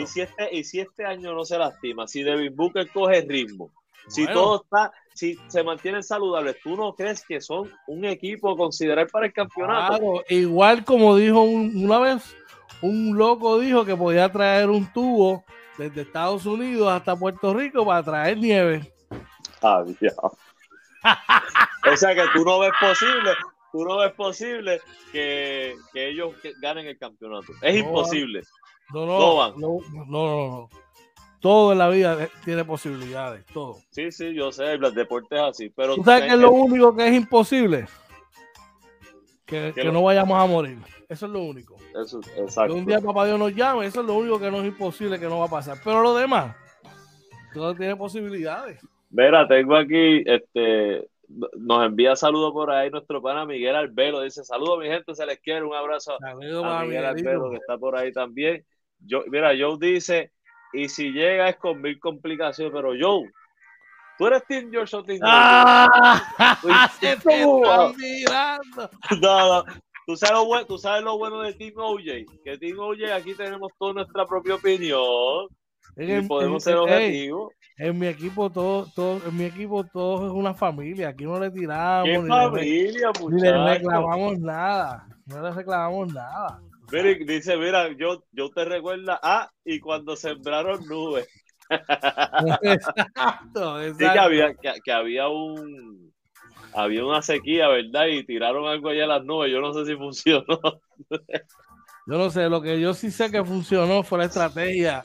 ¿y, si este, y si este año no se lastima, si Devin Booker coge ritmo, si todo está, si se mantienen saludables, ¿tú no crees que son un equipo a considerar para el campeonato? Claro, igual como dijo una vez, un loco dijo que podía traer un tubo desde Estados Unidos hasta Puerto Rico para traer nieve. Ah, o sea que tú no ves posible, tú no ves posible que, ellos ganen el campeonato. Es imposible. No, no, no, no, no, Todo en la vida tiene posibilidades, todo. Sí, sí, yo sé, el deporte es así, pero... ¿Tú sabes que es lo único que es imposible? Que, no vayamos a morir. Eso es lo único. Eso, exacto. Que un día papá Dios nos llame, eso es lo único que no es imposible que no va a pasar. Pero lo demás, todo tiene posibilidades. Mira, tengo aquí, este, nos envía saludos por ahí nuestro pana Miguel Albero. Dice, saludos mi gente, se les quiere. Un abrazo a Miguel Albero que está por ahí también. Yo, mira, Joe dice, y si llega es con mil complicaciones, pero Joe, tú eres Team George o Team ah, te no, no. ¿Tú sabes, lo bueno, tú sabes lo bueno de Team OJ, que Team OJ aquí tenemos toda nuestra propia opinión y podemos ser objetivos. En mi equipo todo, todo, en mi equipo todo es una familia. Aquí no le tiramos. ¿Qué ni familia, le, ni le reclamamos nada. No le reclamamos nada. Mira, dice, mira, yo, yo te recuerda ah, y cuando sembraron nubes. exacto, exacto. Sí, que había, que, había un había una sequía, ¿verdad? Y tiraron algo allá a las nubes. Yo no sé si funcionó. yo no sé, lo que yo sí sé que funcionó fue la estrategia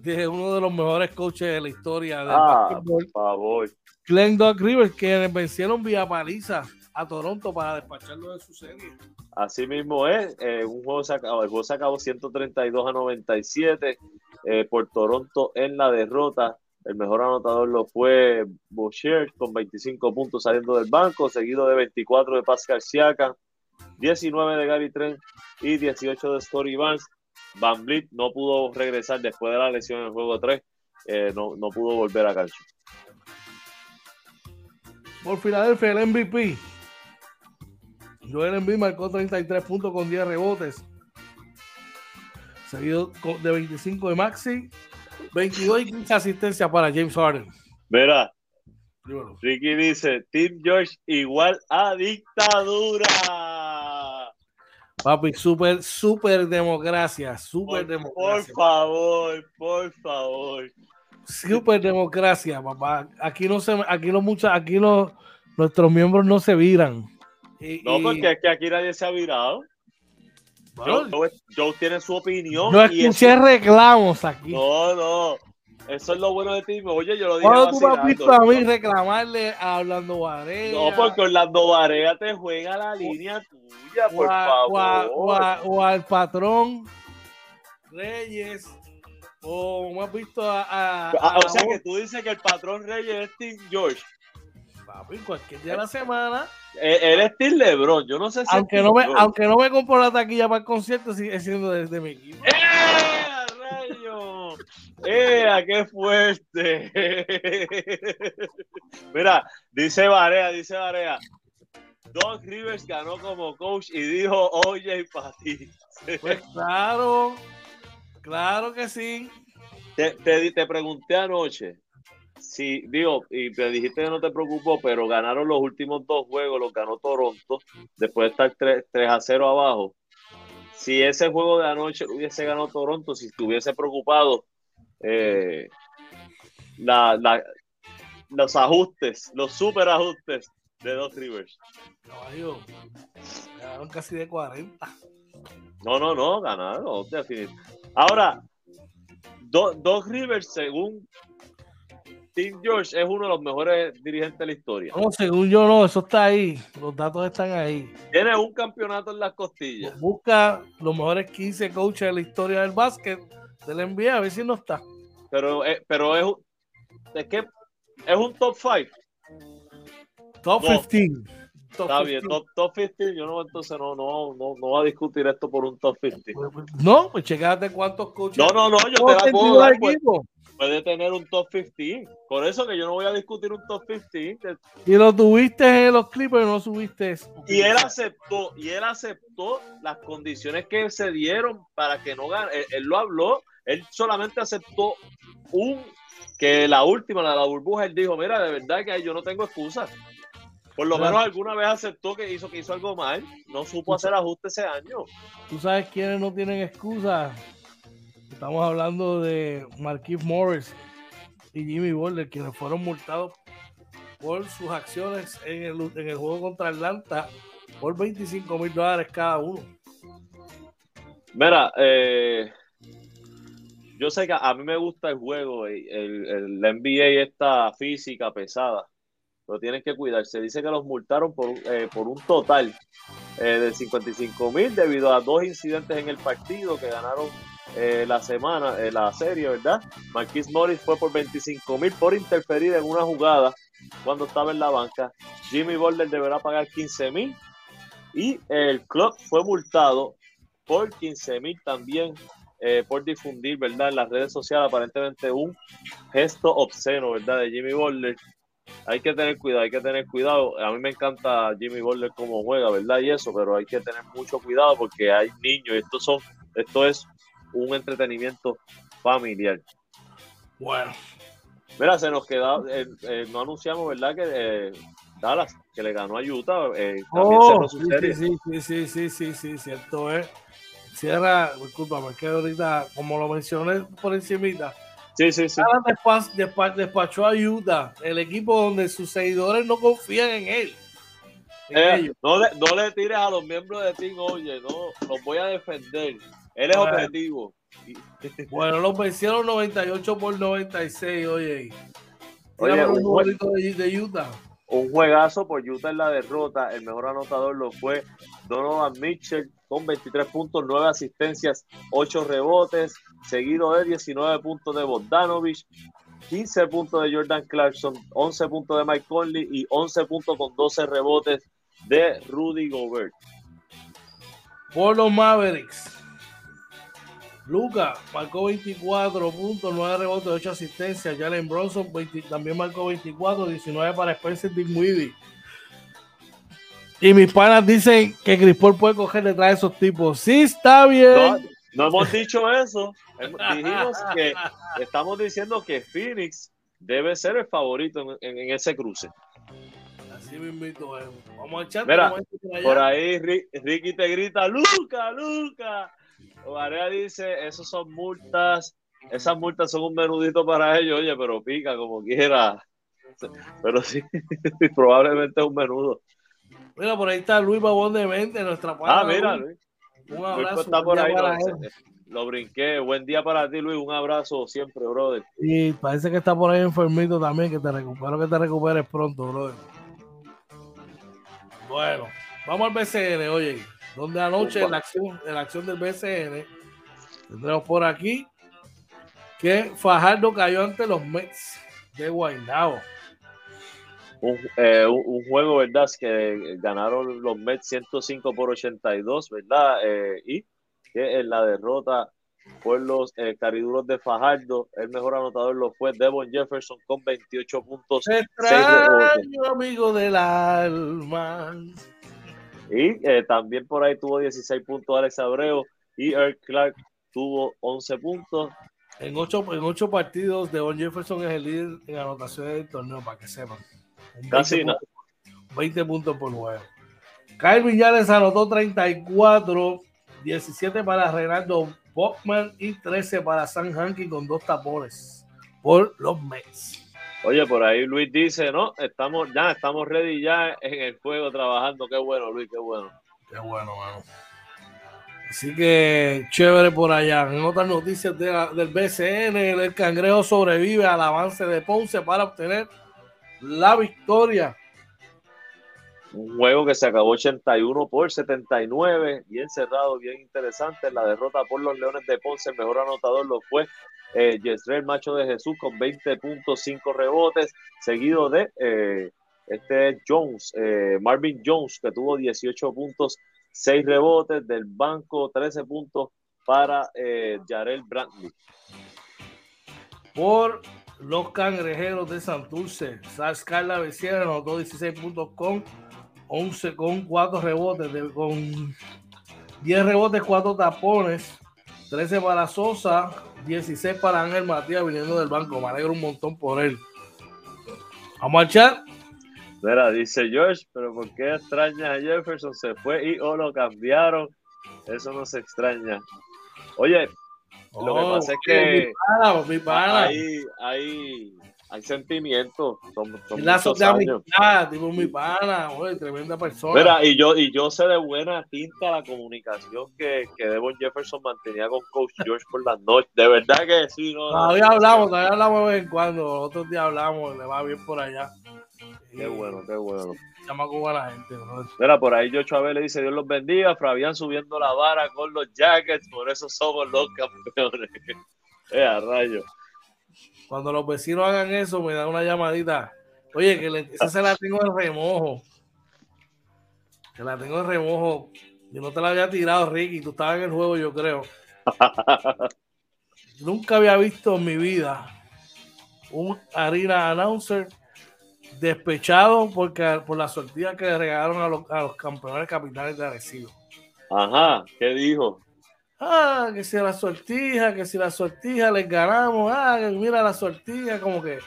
de uno de los mejores coaches de la historia del ah, Por favor. Glenn Doug Rivers, que vencieron vía paliza a Toronto para despacharlo de su serie. Así mismo es, eh, un juego se acabó, el juego se acabó 132 a 97 eh, por Toronto en la derrota. El mejor anotador lo fue Boucher con 25 puntos saliendo del banco, seguido de 24 de Pascal Siakam, 19 de Gary Trent y 18 de Story Barnes. Van Vliet no pudo regresar después de la lesión en el juego 3, eh, no, no pudo volver a cancha. Por Filadelfia, el MVP. Joel Embiid marcó 33 puntos con 10 rebotes. Seguido de 25 de Maxi, 22 y 15 asistencias para James Harden. Mira, Ricky dice, Team George igual a dictadura. Papi, súper, súper democracia, súper democracia. Por favor, por favor. Súper democracia, papá. Aquí no se, aquí no muchas, aquí no, nuestros miembros no se viran. no, porque es que aquí nadie se ha virado. Joe, tiene su opinión. No escuché reclamos aquí. No, no. Eso es lo bueno de ti. Oye, yo lo dije. ¿Cuándo tú me has visto a mí reclamarle a Orlando Barea? No, porque Orlando Barea te juega la línea tuya, por favor. O, al patrón Reyes. O me has visto a. Ah, o sea, que tú dices que el patrón Reyes es Tim George. Papi, cualquier día de la semana. Eh, él es Tim Lebron. Yo no sé si. Aunque, no me, aunque no me compro la taquilla para el concierto, sigue siendo desde mi equipo. ¡Eh! ¡Eh, qué fuerte! Mira, dice Barea, dice Barea. Doc Rivers ganó como coach y dijo, oye, para ti. Pues claro, claro que sí. Te, te, pregunté anoche, si, digo, y te dijiste que no te preocupó, pero ganaron los últimos dos juegos, los ganó Toronto, después de estar 3, 3 a 0 abajo. Si ese juego de anoche hubiese ganado Toronto, si estuviese preocupado, eh, la, la, los ajustes, los super ajustes de Dos Rivers. Caballo, ganaron casi de 40. No, no, no, ganaron. Ahora, Dos Rivers, según Tim George, es uno de los mejores dirigentes de la historia. No, según yo no, eso está ahí. Los datos están ahí. Tiene un campeonato en las costillas. Busca los mejores 15 coaches de la historia del básquet del NBA, a ver si no está. Pero, eh, pero es, es que es un top 5. Top 15. Está bien, top, top 15. Yo no, entonces no, no, no, no voy a discutir esto por un top 15. Pues, pues, no, pues checate cuántos coaches. No, no, no, yo te la puedo dar. Pues, puede tener un top 15. Por eso que yo no voy a discutir un top 15. Y lo tuviste en los Clippers, no subiste eso. Y él aceptó, y él aceptó las condiciones que se dieron para que no gane. él lo habló él solamente aceptó un que la última, la de la burbuja, él dijo, mira, de verdad que yo no tengo excusas. Por lo menos alguna vez aceptó que hizo, que hizo algo mal. No supo hacer ajuste ese año. ¿Tú sabes quiénes no tienen excusas? Estamos hablando de Marquis Morris y Jimmy Butler, quienes fueron multados por sus acciones en el, en el juego contra Atlanta por 25 mil dólares cada uno. Mira, eh, yo sé que a mí me gusta el juego, el, el, la NBA está física, pesada, pero tienen que cuidarse. Dice que los multaron por, eh, por un total eh, de 55 mil debido a dos incidentes en el partido que ganaron eh, la semana, la serie, ¿verdad? Marquis Morris fue por 25 mil por interferir en una jugada cuando estaba en la banca. Jimmy Butler deberá pagar 15 mil y el club fue multado por 15 mil también eh, por difundir, ¿verdad? En las redes sociales aparentemente un gesto obsceno, ¿verdad? De Jimmy Butler. Hay que tener cuidado, hay que tener cuidado. A mí me encanta Jimmy Butler como juega, ¿verdad? Y eso, pero hay que tener mucho cuidado porque hay niños. Esto, son, esto es un entretenimiento familiar. Bueno. Mira, se nos queda, eh, eh, no anunciamos, ¿verdad? Que Dallas, que le ganó a Utah, también oh, cerró su serie. Sí, sí, sí, sí, sí, sí, cierto es cierra, discúlpame, que ahorita, como lo mencioné por encimita, Sí, sí, sí. despachó a Utah, el equipo donde sus seguidores no confían en él. Eh, no, le, no, le, tires a los miembros de Team Oye, no, los voy a defender. Él es objetivo. Bueno, los vencieron 98 por 96, oye. Oye, un de, de Utah. un juegazo por Utah en la derrota. El mejor anotador lo fue Donovan Mitchell con 23 puntos, 9 asistencias, 8 rebotes, seguido de 19 puntos de Bogdanovich, 15 puntos de Jordan Clarkson, 11 puntos de Mike Conley y 11 puntos con 12 rebotes de Rudy Gobert. Por los Mavericks, Luca marcó 24 puntos, 9 rebotes, 8 asistencias. Jalen Bronson también marcó 24, 19 para Spencer Dinwiddie. Y mis panas dicen que Chris Paul puede coger detrás de esos tipos. Sí, está bien. No, hemos dicho eso. Dijimos que estamos diciendo que Phoenix debe ser el favorito en, ese cruce. Así mismo Vamos a echar. Mira, por ahí Ricky te grita, Luca, Luca. Varea dice, esos son multas, esas multas son un menudito para ellos, oye, pero pica como quiera. Pero sí, probablemente es un menudo. Mira, por ahí está Luis Babón de Mente, nuestra Ah, mira, Luis. Un abrazo. Está por ahí, lo, brinqué. Buen día para ti, Luis. Un abrazo siempre, brother. Y parece que está por ahí enfermito también, que te recupero, que te recuperes pronto, brother. Bueno, vamos al BCN, oye donde anoche en la acción, en la acción del BCN tendremos por aquí que Fajardo cayó ante los Mets de Guaynabo. Un, eh, un, juego, ¿verdad? Que ganaron los Mets 105 por 82, ¿verdad? Eh, y que en la derrota por los eh, cariduros de Fajardo, el mejor anotador lo fue Devon Jefferson con 28 puntos. Extraño, amigo del alma. Y eh, también por ahí tuvo 16 puntos Alex Abreu y Eric Clark tuvo 11 puntos. En ocho, en ocho partidos, Devon Jefferson es el líder en anotaciones del torneo, para que sepan. Casi nada. 20 puntos por juego. Kyle Villares anotó 34, 17 para Renato Bachman y 13 para San Hanky con dos tapones por los Mets. Oye, por ahí Luis dice, no, estamos ya, estamos ready ya en el juego trabajando. Qué bueno, Luis, qué bueno. Qué bueno, mano. Así que chévere por allá. En otras noticias del BCN, el Cangrejo sobrevive al avance de Ponce para obtener la victoria. Un juego que se acabó 81 por 79, bien cerrado, bien interesante. La derrota por los Leones de Ponce, el mejor anotador lo fue eh, Yesrel Macho de Jesús con 20.5 rebotes, seguido de eh, este Jones, eh, Marvin Jones, que tuvo 18 puntos, 6 rebotes del banco, 13 puntos para eh, Yarel Brantley. Por los cangrejeros de Santurce, Scarla Becerra anotó 16 puntos con 11 con 4 rebotes, con 10 rebotes, 4 tapones, 13 para Sosa, 16 para Ángel Matías viniendo del banco. Me alegro un montón por él. Vamos a echar. Mira, dice George, pero ¿por qué extraña a Jefferson? Se fue y o lo cambiaron. Eso no se extraña. Oye, lo que oh, pasa es que mi pana, mi Hay, hay sentimientos. Son, son Lazos de amistad, tipo mi pana, oye, tremenda persona. Mira, y yo, y yo sé de buena tinta la comunicación que, que Devon Jefferson mantenía con Coach George por las noches. De verdad que sí. No, todavía hablamos, todavía hablamos de vez en cuando. Otros días hablamos, le va bien por allá. Qué bueno, qué bueno. Llama con la gente. Mira, por ahí yo Chávez le dice Dios los bendiga. Fabián subiendo la vara con los Jackets, por eso somos los campeones. eh, a rayo. Cuando los vecinos hagan eso, me dan una llamadita. Oye, que esa se la tengo en remojo. Que la tengo en remojo. Yo no te la había tirado, Ricky. Tú estabas en el juego, yo creo. Nunca había visto en mi vida un harina announcer despechado porque, por la sortida que le regalaron a los, a los campeones capitales de Arecibo. Ajá, ¿qué dijo? Ah, que si la sortija, que si la sortija les ganamos, ah, mira la sortija, como que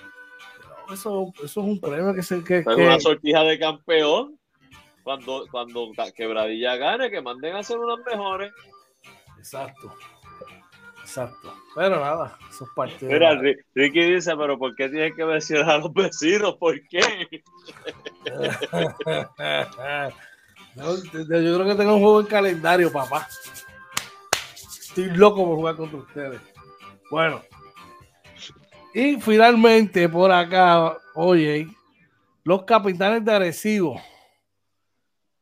eso, eso es un premio que se que, una sortija de campeón. Cuando, cuando Quebradilla gane, que manden a hacer unas mejores. Exacto. Exacto. Pero nada, eso es parte Mira, Ricky dice, pero ¿por qué tienes que mencionar a los vecinos? ¿Por qué? yo creo que tengo un juego en calendario, papá. Estoy loco por jugar contra ustedes. Bueno. Y finalmente por acá, oye, Los capitanes de Arecibo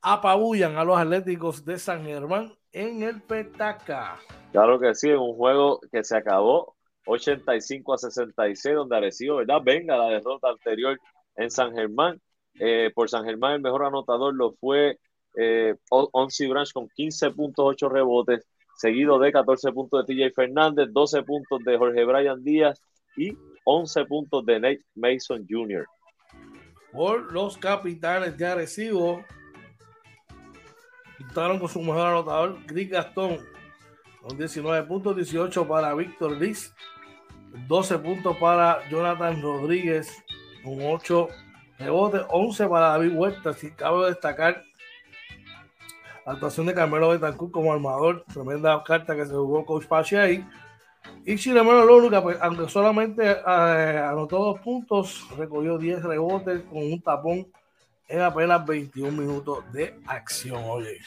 apabullan a los Atléticos de San Germán en el Petaca. Claro que sí, en un juego que se acabó 85 a 66, donde Arecibo, ¿verdad? Venga la derrota anterior en San Germán. Eh, por San Germán, el mejor anotador lo fue eh, Onsi Branch con 15.8 rebotes, seguido de 14 puntos de TJ Fernández, 12 puntos de Jorge Brian Díaz y 11 puntos de Nate Mason Jr. Por los capitanes de Arecibo, Contaron con su mejor anotador, Chris Gastón, con 19 puntos, 18 para Víctor Liz, 12 puntos para Jonathan Rodríguez, con 8 rebotes, 11 para David Huerta. Si cabe destacar la actuación de Carmelo Betancourt como armador, tremenda carta que se jugó Coach Pache ahí. Y Chilemano Lónuca, pues, aunque solamente eh, anotó dos puntos, recogió 10 rebotes con un tapón en apenas 21 minutos de acción, oye.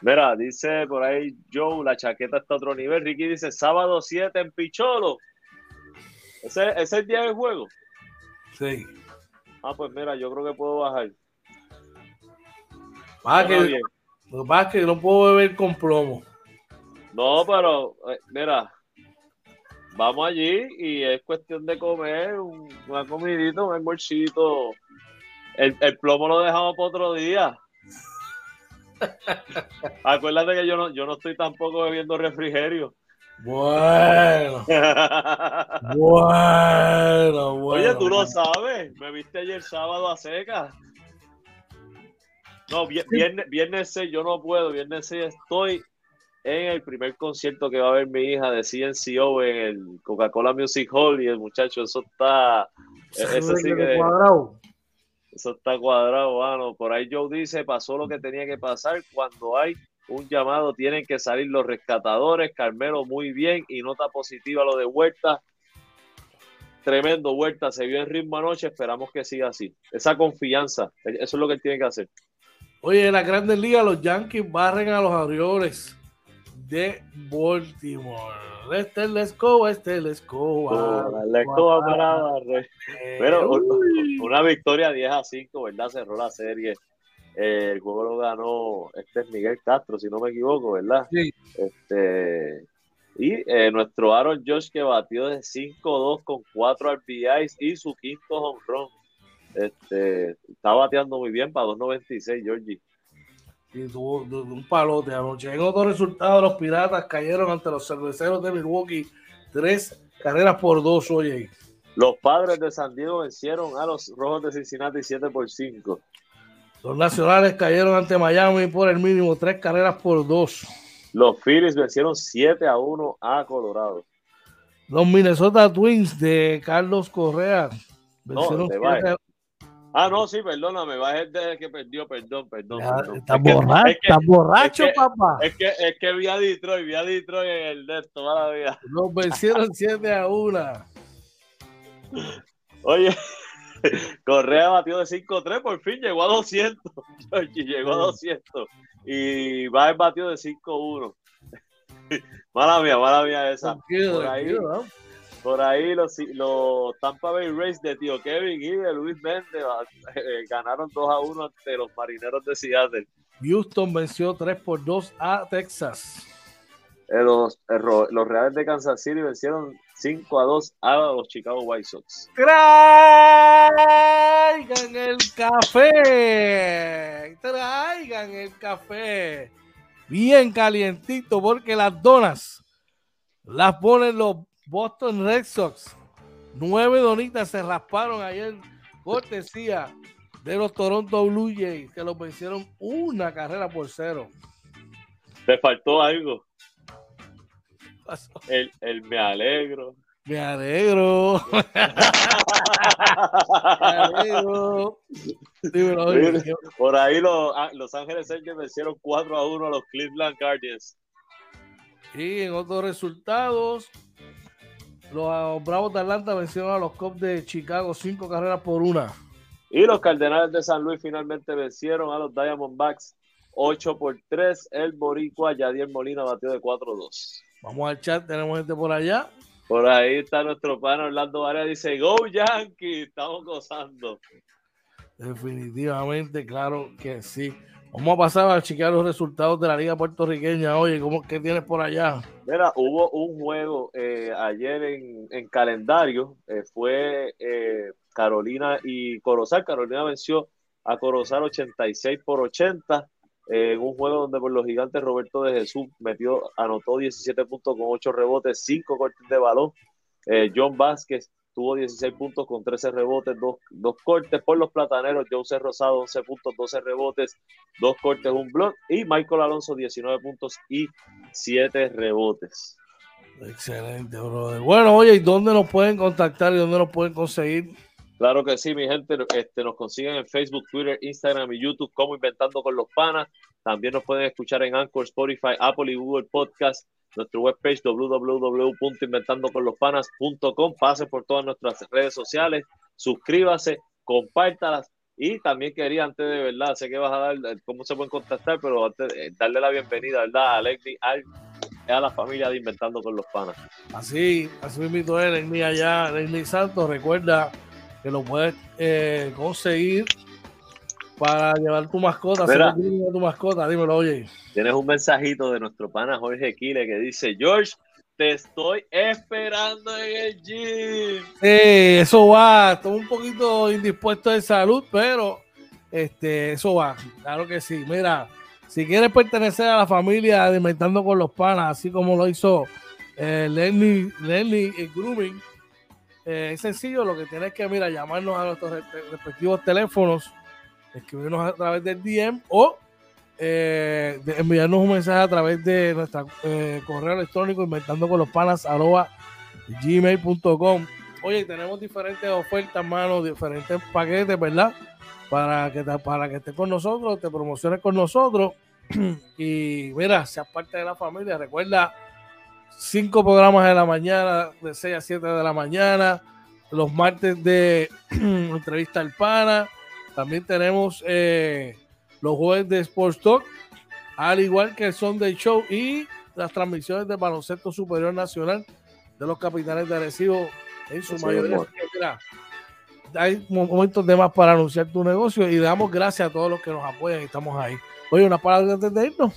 Mira, dice por ahí Joe, la chaqueta está a otro nivel. Ricky dice sábado 7 en Picholo. ¿Ese, ¿Ese, es el día del juego? Sí. Ah, pues mira, yo creo que puedo bajar. Ah, que, lo que pasa es que no puedo beber con plomo. No, pero eh, mira, vamos allí y es cuestión de comer un, una comidita, un almuercito el, el plomo lo dejamos para otro día. Acuérdate que yo no, yo no estoy tampoco bebiendo refrigerio. Bueno. bueno, bueno. Oye, tú lo sabes. Me viste ayer sábado a seca. No, viernes, viernes 6 yo no puedo. Viernes 6 estoy en el primer concierto que va a ver mi hija de CNCO en el Coca-Cola Music Hall. Y el muchacho, eso está. Ese sí que. Eso está cuadrado, mano. Por ahí Joe dice, pasó lo que tenía que pasar. Cuando hay un llamado, tienen que salir los rescatadores. Carmelo muy bien y nota positiva lo de Huerta. Tremendo, Huerta se vio en ritmo anoche. Esperamos que siga así. Esa confianza, eso es lo que él tiene que hacer. Oye, en la Grandes Ligas, los Yankees barren a los Orioles de Baltimore. Este es escoba, este es escoba. La escoba para Pero una victoria 10 a 5, ¿verdad? Cerró la serie. Eh, el juego lo ganó este es Miguel Castro, si no me equivoco, ¿verdad? Sí. Este, y eh, nuestro Aaron Josh que batió de 5-2 con 4 RBIs y su quinto home run. Este, está bateando muy bien para 2.96, Georgie y tuvo un palote anoche. En otro resultado, los Piratas cayeron ante los cerveceros de Milwaukee, tres carreras por dos, oye. Los padres de San Diego vencieron a los Rojos de Cincinnati 7 por 5. Los Nacionales cayeron ante Miami por el mínimo, tres carreras por dos. Los Phillies vencieron 7 a 1 a Colorado. Los Minnesota Twins de Carlos Correa vencieron no, Ah, no, sí, perdóname, bajé de que perdió, perdón, perdón. Estás borracho, borracho, papá. Es que, es que vi a Detroit, vi a Detroit en el de esto, mala vida. Nos vencieron 7 a 1. Oye, Correa batió de 5-3, por fin llegó a 200. llegó a 200. Y Baez batió de 5-1. mala mía, mala mía esa. por ahí, por ahí los, los Tampa Bay Rays de Tío Kevin y de Luis Méndez eh, ganaron 2 a 1 ante los marineros de Seattle. Houston venció 3 por 2 a Texas. Eh, los, eh, los Reales de Kansas City vencieron 5 a 2 a los Chicago White Sox. Traigan el café. Traigan el café. Bien calientito porque las donas las ponen los Boston Red Sox. Nueve donitas se rasparon ayer, cortesía de los Toronto Blue Jays, que lo vencieron una carrera por cero. Te faltó algo. El, el me alegro. Me alegro. me alegro. Por ahí los, ah, los Ángeles Angels vencieron 4 a 1 a los Cleveland Guardians. Y en otros resultados, los Bravos de Atlanta vencieron a los Cubs de Chicago cinco carreras por una. Y los Cardenales de San Luis finalmente vencieron a los Diamondbacks 8 por 3. El Boricua Yadier Molina batió de 4-2. Vamos al chat, tenemos gente por allá. Por ahí está nuestro pana Orlando Varela, dice Go Yankee, estamos gozando. Definitivamente, claro que sí. Vamos a pasar a chequear los resultados de la Liga Puertorriqueña. Oye, ¿cómo, ¿qué tienes por allá? Mira, hubo un juego eh, ayer en, calendario. Eh, fue eh, Carolina y Corozal. Carolina venció a Corozal 86 por 80 en un juego donde por los gigantes Roberto de Jesús metió, anotó 17 puntos con 8 rebotes, 5 cortes de balón. John Vázquez tuvo 16 puntos con 13 rebotes, dos, cortes por los plataneros, Jose Rosado 11 puntos, 12 rebotes, dos cortes, un block y Michael Alonso 19 puntos y 7 rebotes. Excelente, brother. Bueno, oye, ¿y dónde nos pueden contactar y dónde nos pueden conseguir? Claro que sí, mi gente, este, nos consiguen en Facebook, Twitter, Instagram y YouTube como Inventando con los Panas. También nos pueden escuchar en Anchor, Spotify, Apple y Google Podcast nuestra webpage www.inventandoconlospanas.com. Pase por todas nuestras redes sociales, suscríbase, compártalas. Y también quería, antes de verdad, sé que vas a dar cómo se pueden contactar, pero antes eh, darle la bienvenida, ¿verdad? A Alexi, a la familia de Inventando con los Panas. Así, así invito a él, allá, Alexi Santos. Recuerda que lo puedes eh, conseguir para llevar tu mascota. tu mascota, dímelo, oye. Tienes un mensajito de nuestro pana Jorge Quile que dice: George, te estoy esperando en el gym. Sí, eso va. Estoy un poquito indispuesto de salud, pero este, eso va. Claro que sí. Mira, si quieres pertenecer a la familia de Inventando con los Panas, así como lo hizo eh, Lenny, Lenny Grooming, eh, es sencillo. Lo que tienes que, mira, llamarnos a nuestros respectivos teléfonos escribirnos a través del DM o eh, enviarnos un mensaje a través de nuestro eh, correo electrónico inventando con los panas. Oye, tenemos diferentes ofertas, mano, diferentes paquetes, ¿verdad? Para que, para que estés con nosotros, te promociones con nosotros. y mira, seas parte de la familia. Recuerda, cinco programas de la mañana, de 6 a 7 de la mañana. Los martes de entrevista al pana también tenemos eh, los jueves de Sports Talk, al igual que el Sunday Show y las transmisiones de baloncesto superior nacional de los capitanes de Arecibo en su mayoría. hay momentos de más para anunciar tu negocio y damos gracias a todos los que nos apoyan y estamos ahí. Oye, una palabra antes de irnos.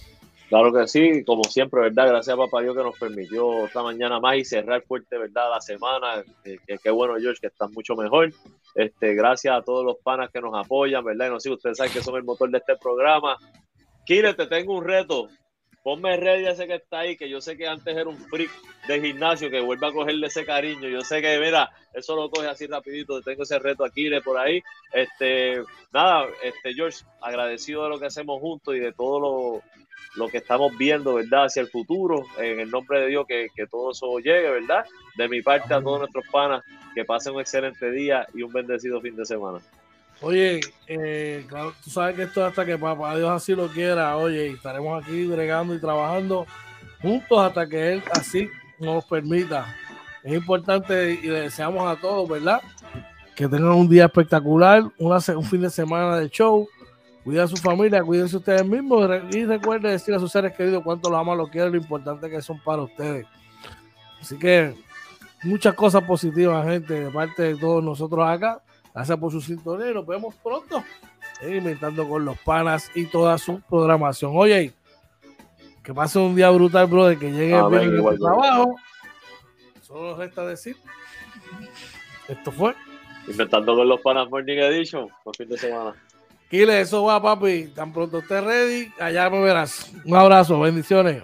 Claro que sí, como siempre, ¿verdad? Gracias a Papá Dios que nos permitió esta mañana más y cerrar fuerte, ¿verdad? La semana. Qué bueno, George, que está mucho mejor. Este, gracias a todos los panas que nos apoyan, ¿verdad? Y no sé, ustedes saben que son el motor de este programa. Kire, te tengo un reto. Ponme ready ese que está ahí, que yo sé que antes era un freak de gimnasio, que vuelva a cogerle ese cariño. Yo sé que, mira, eso lo coge así rapidito. Tengo ese reto aquí de por ahí. Este, nada, este, George, agradecido de lo que hacemos juntos y de todo lo lo que estamos viendo, ¿verdad? Hacia el futuro, en el nombre de Dios, que, todo eso llegue, ¿verdad? De mi parte a todos nuestros panas, que pasen un excelente día y un bendecido fin de semana. Oye, eh, claro, tú sabes que esto hasta que papá Dios así lo quiera, oye, estaremos aquí bregando y trabajando juntos hasta que Él así nos permita. Es importante y le deseamos a todos, ¿verdad? Que tengan un día espectacular, un fin de semana de show Cuida a su familia, cuídense ustedes mismos y recuerden decir a sus seres queridos cuánto los aman, los quieren, lo importante que son para ustedes. Así que muchas cosas positivas, gente, de parte de todos nosotros acá. Gracias por su sintonía y nos vemos pronto. Inventando con los panas y toda su programación. Oye, que pase un día brutal, brother, que llegue el trabajo. Solo resta decir. Esto fue. Inventando con los panas Morning Edition, por fin de semana. Kile, eso va, papi. Tan pronto esté ready, allá me verás. Un abrazo, bendiciones.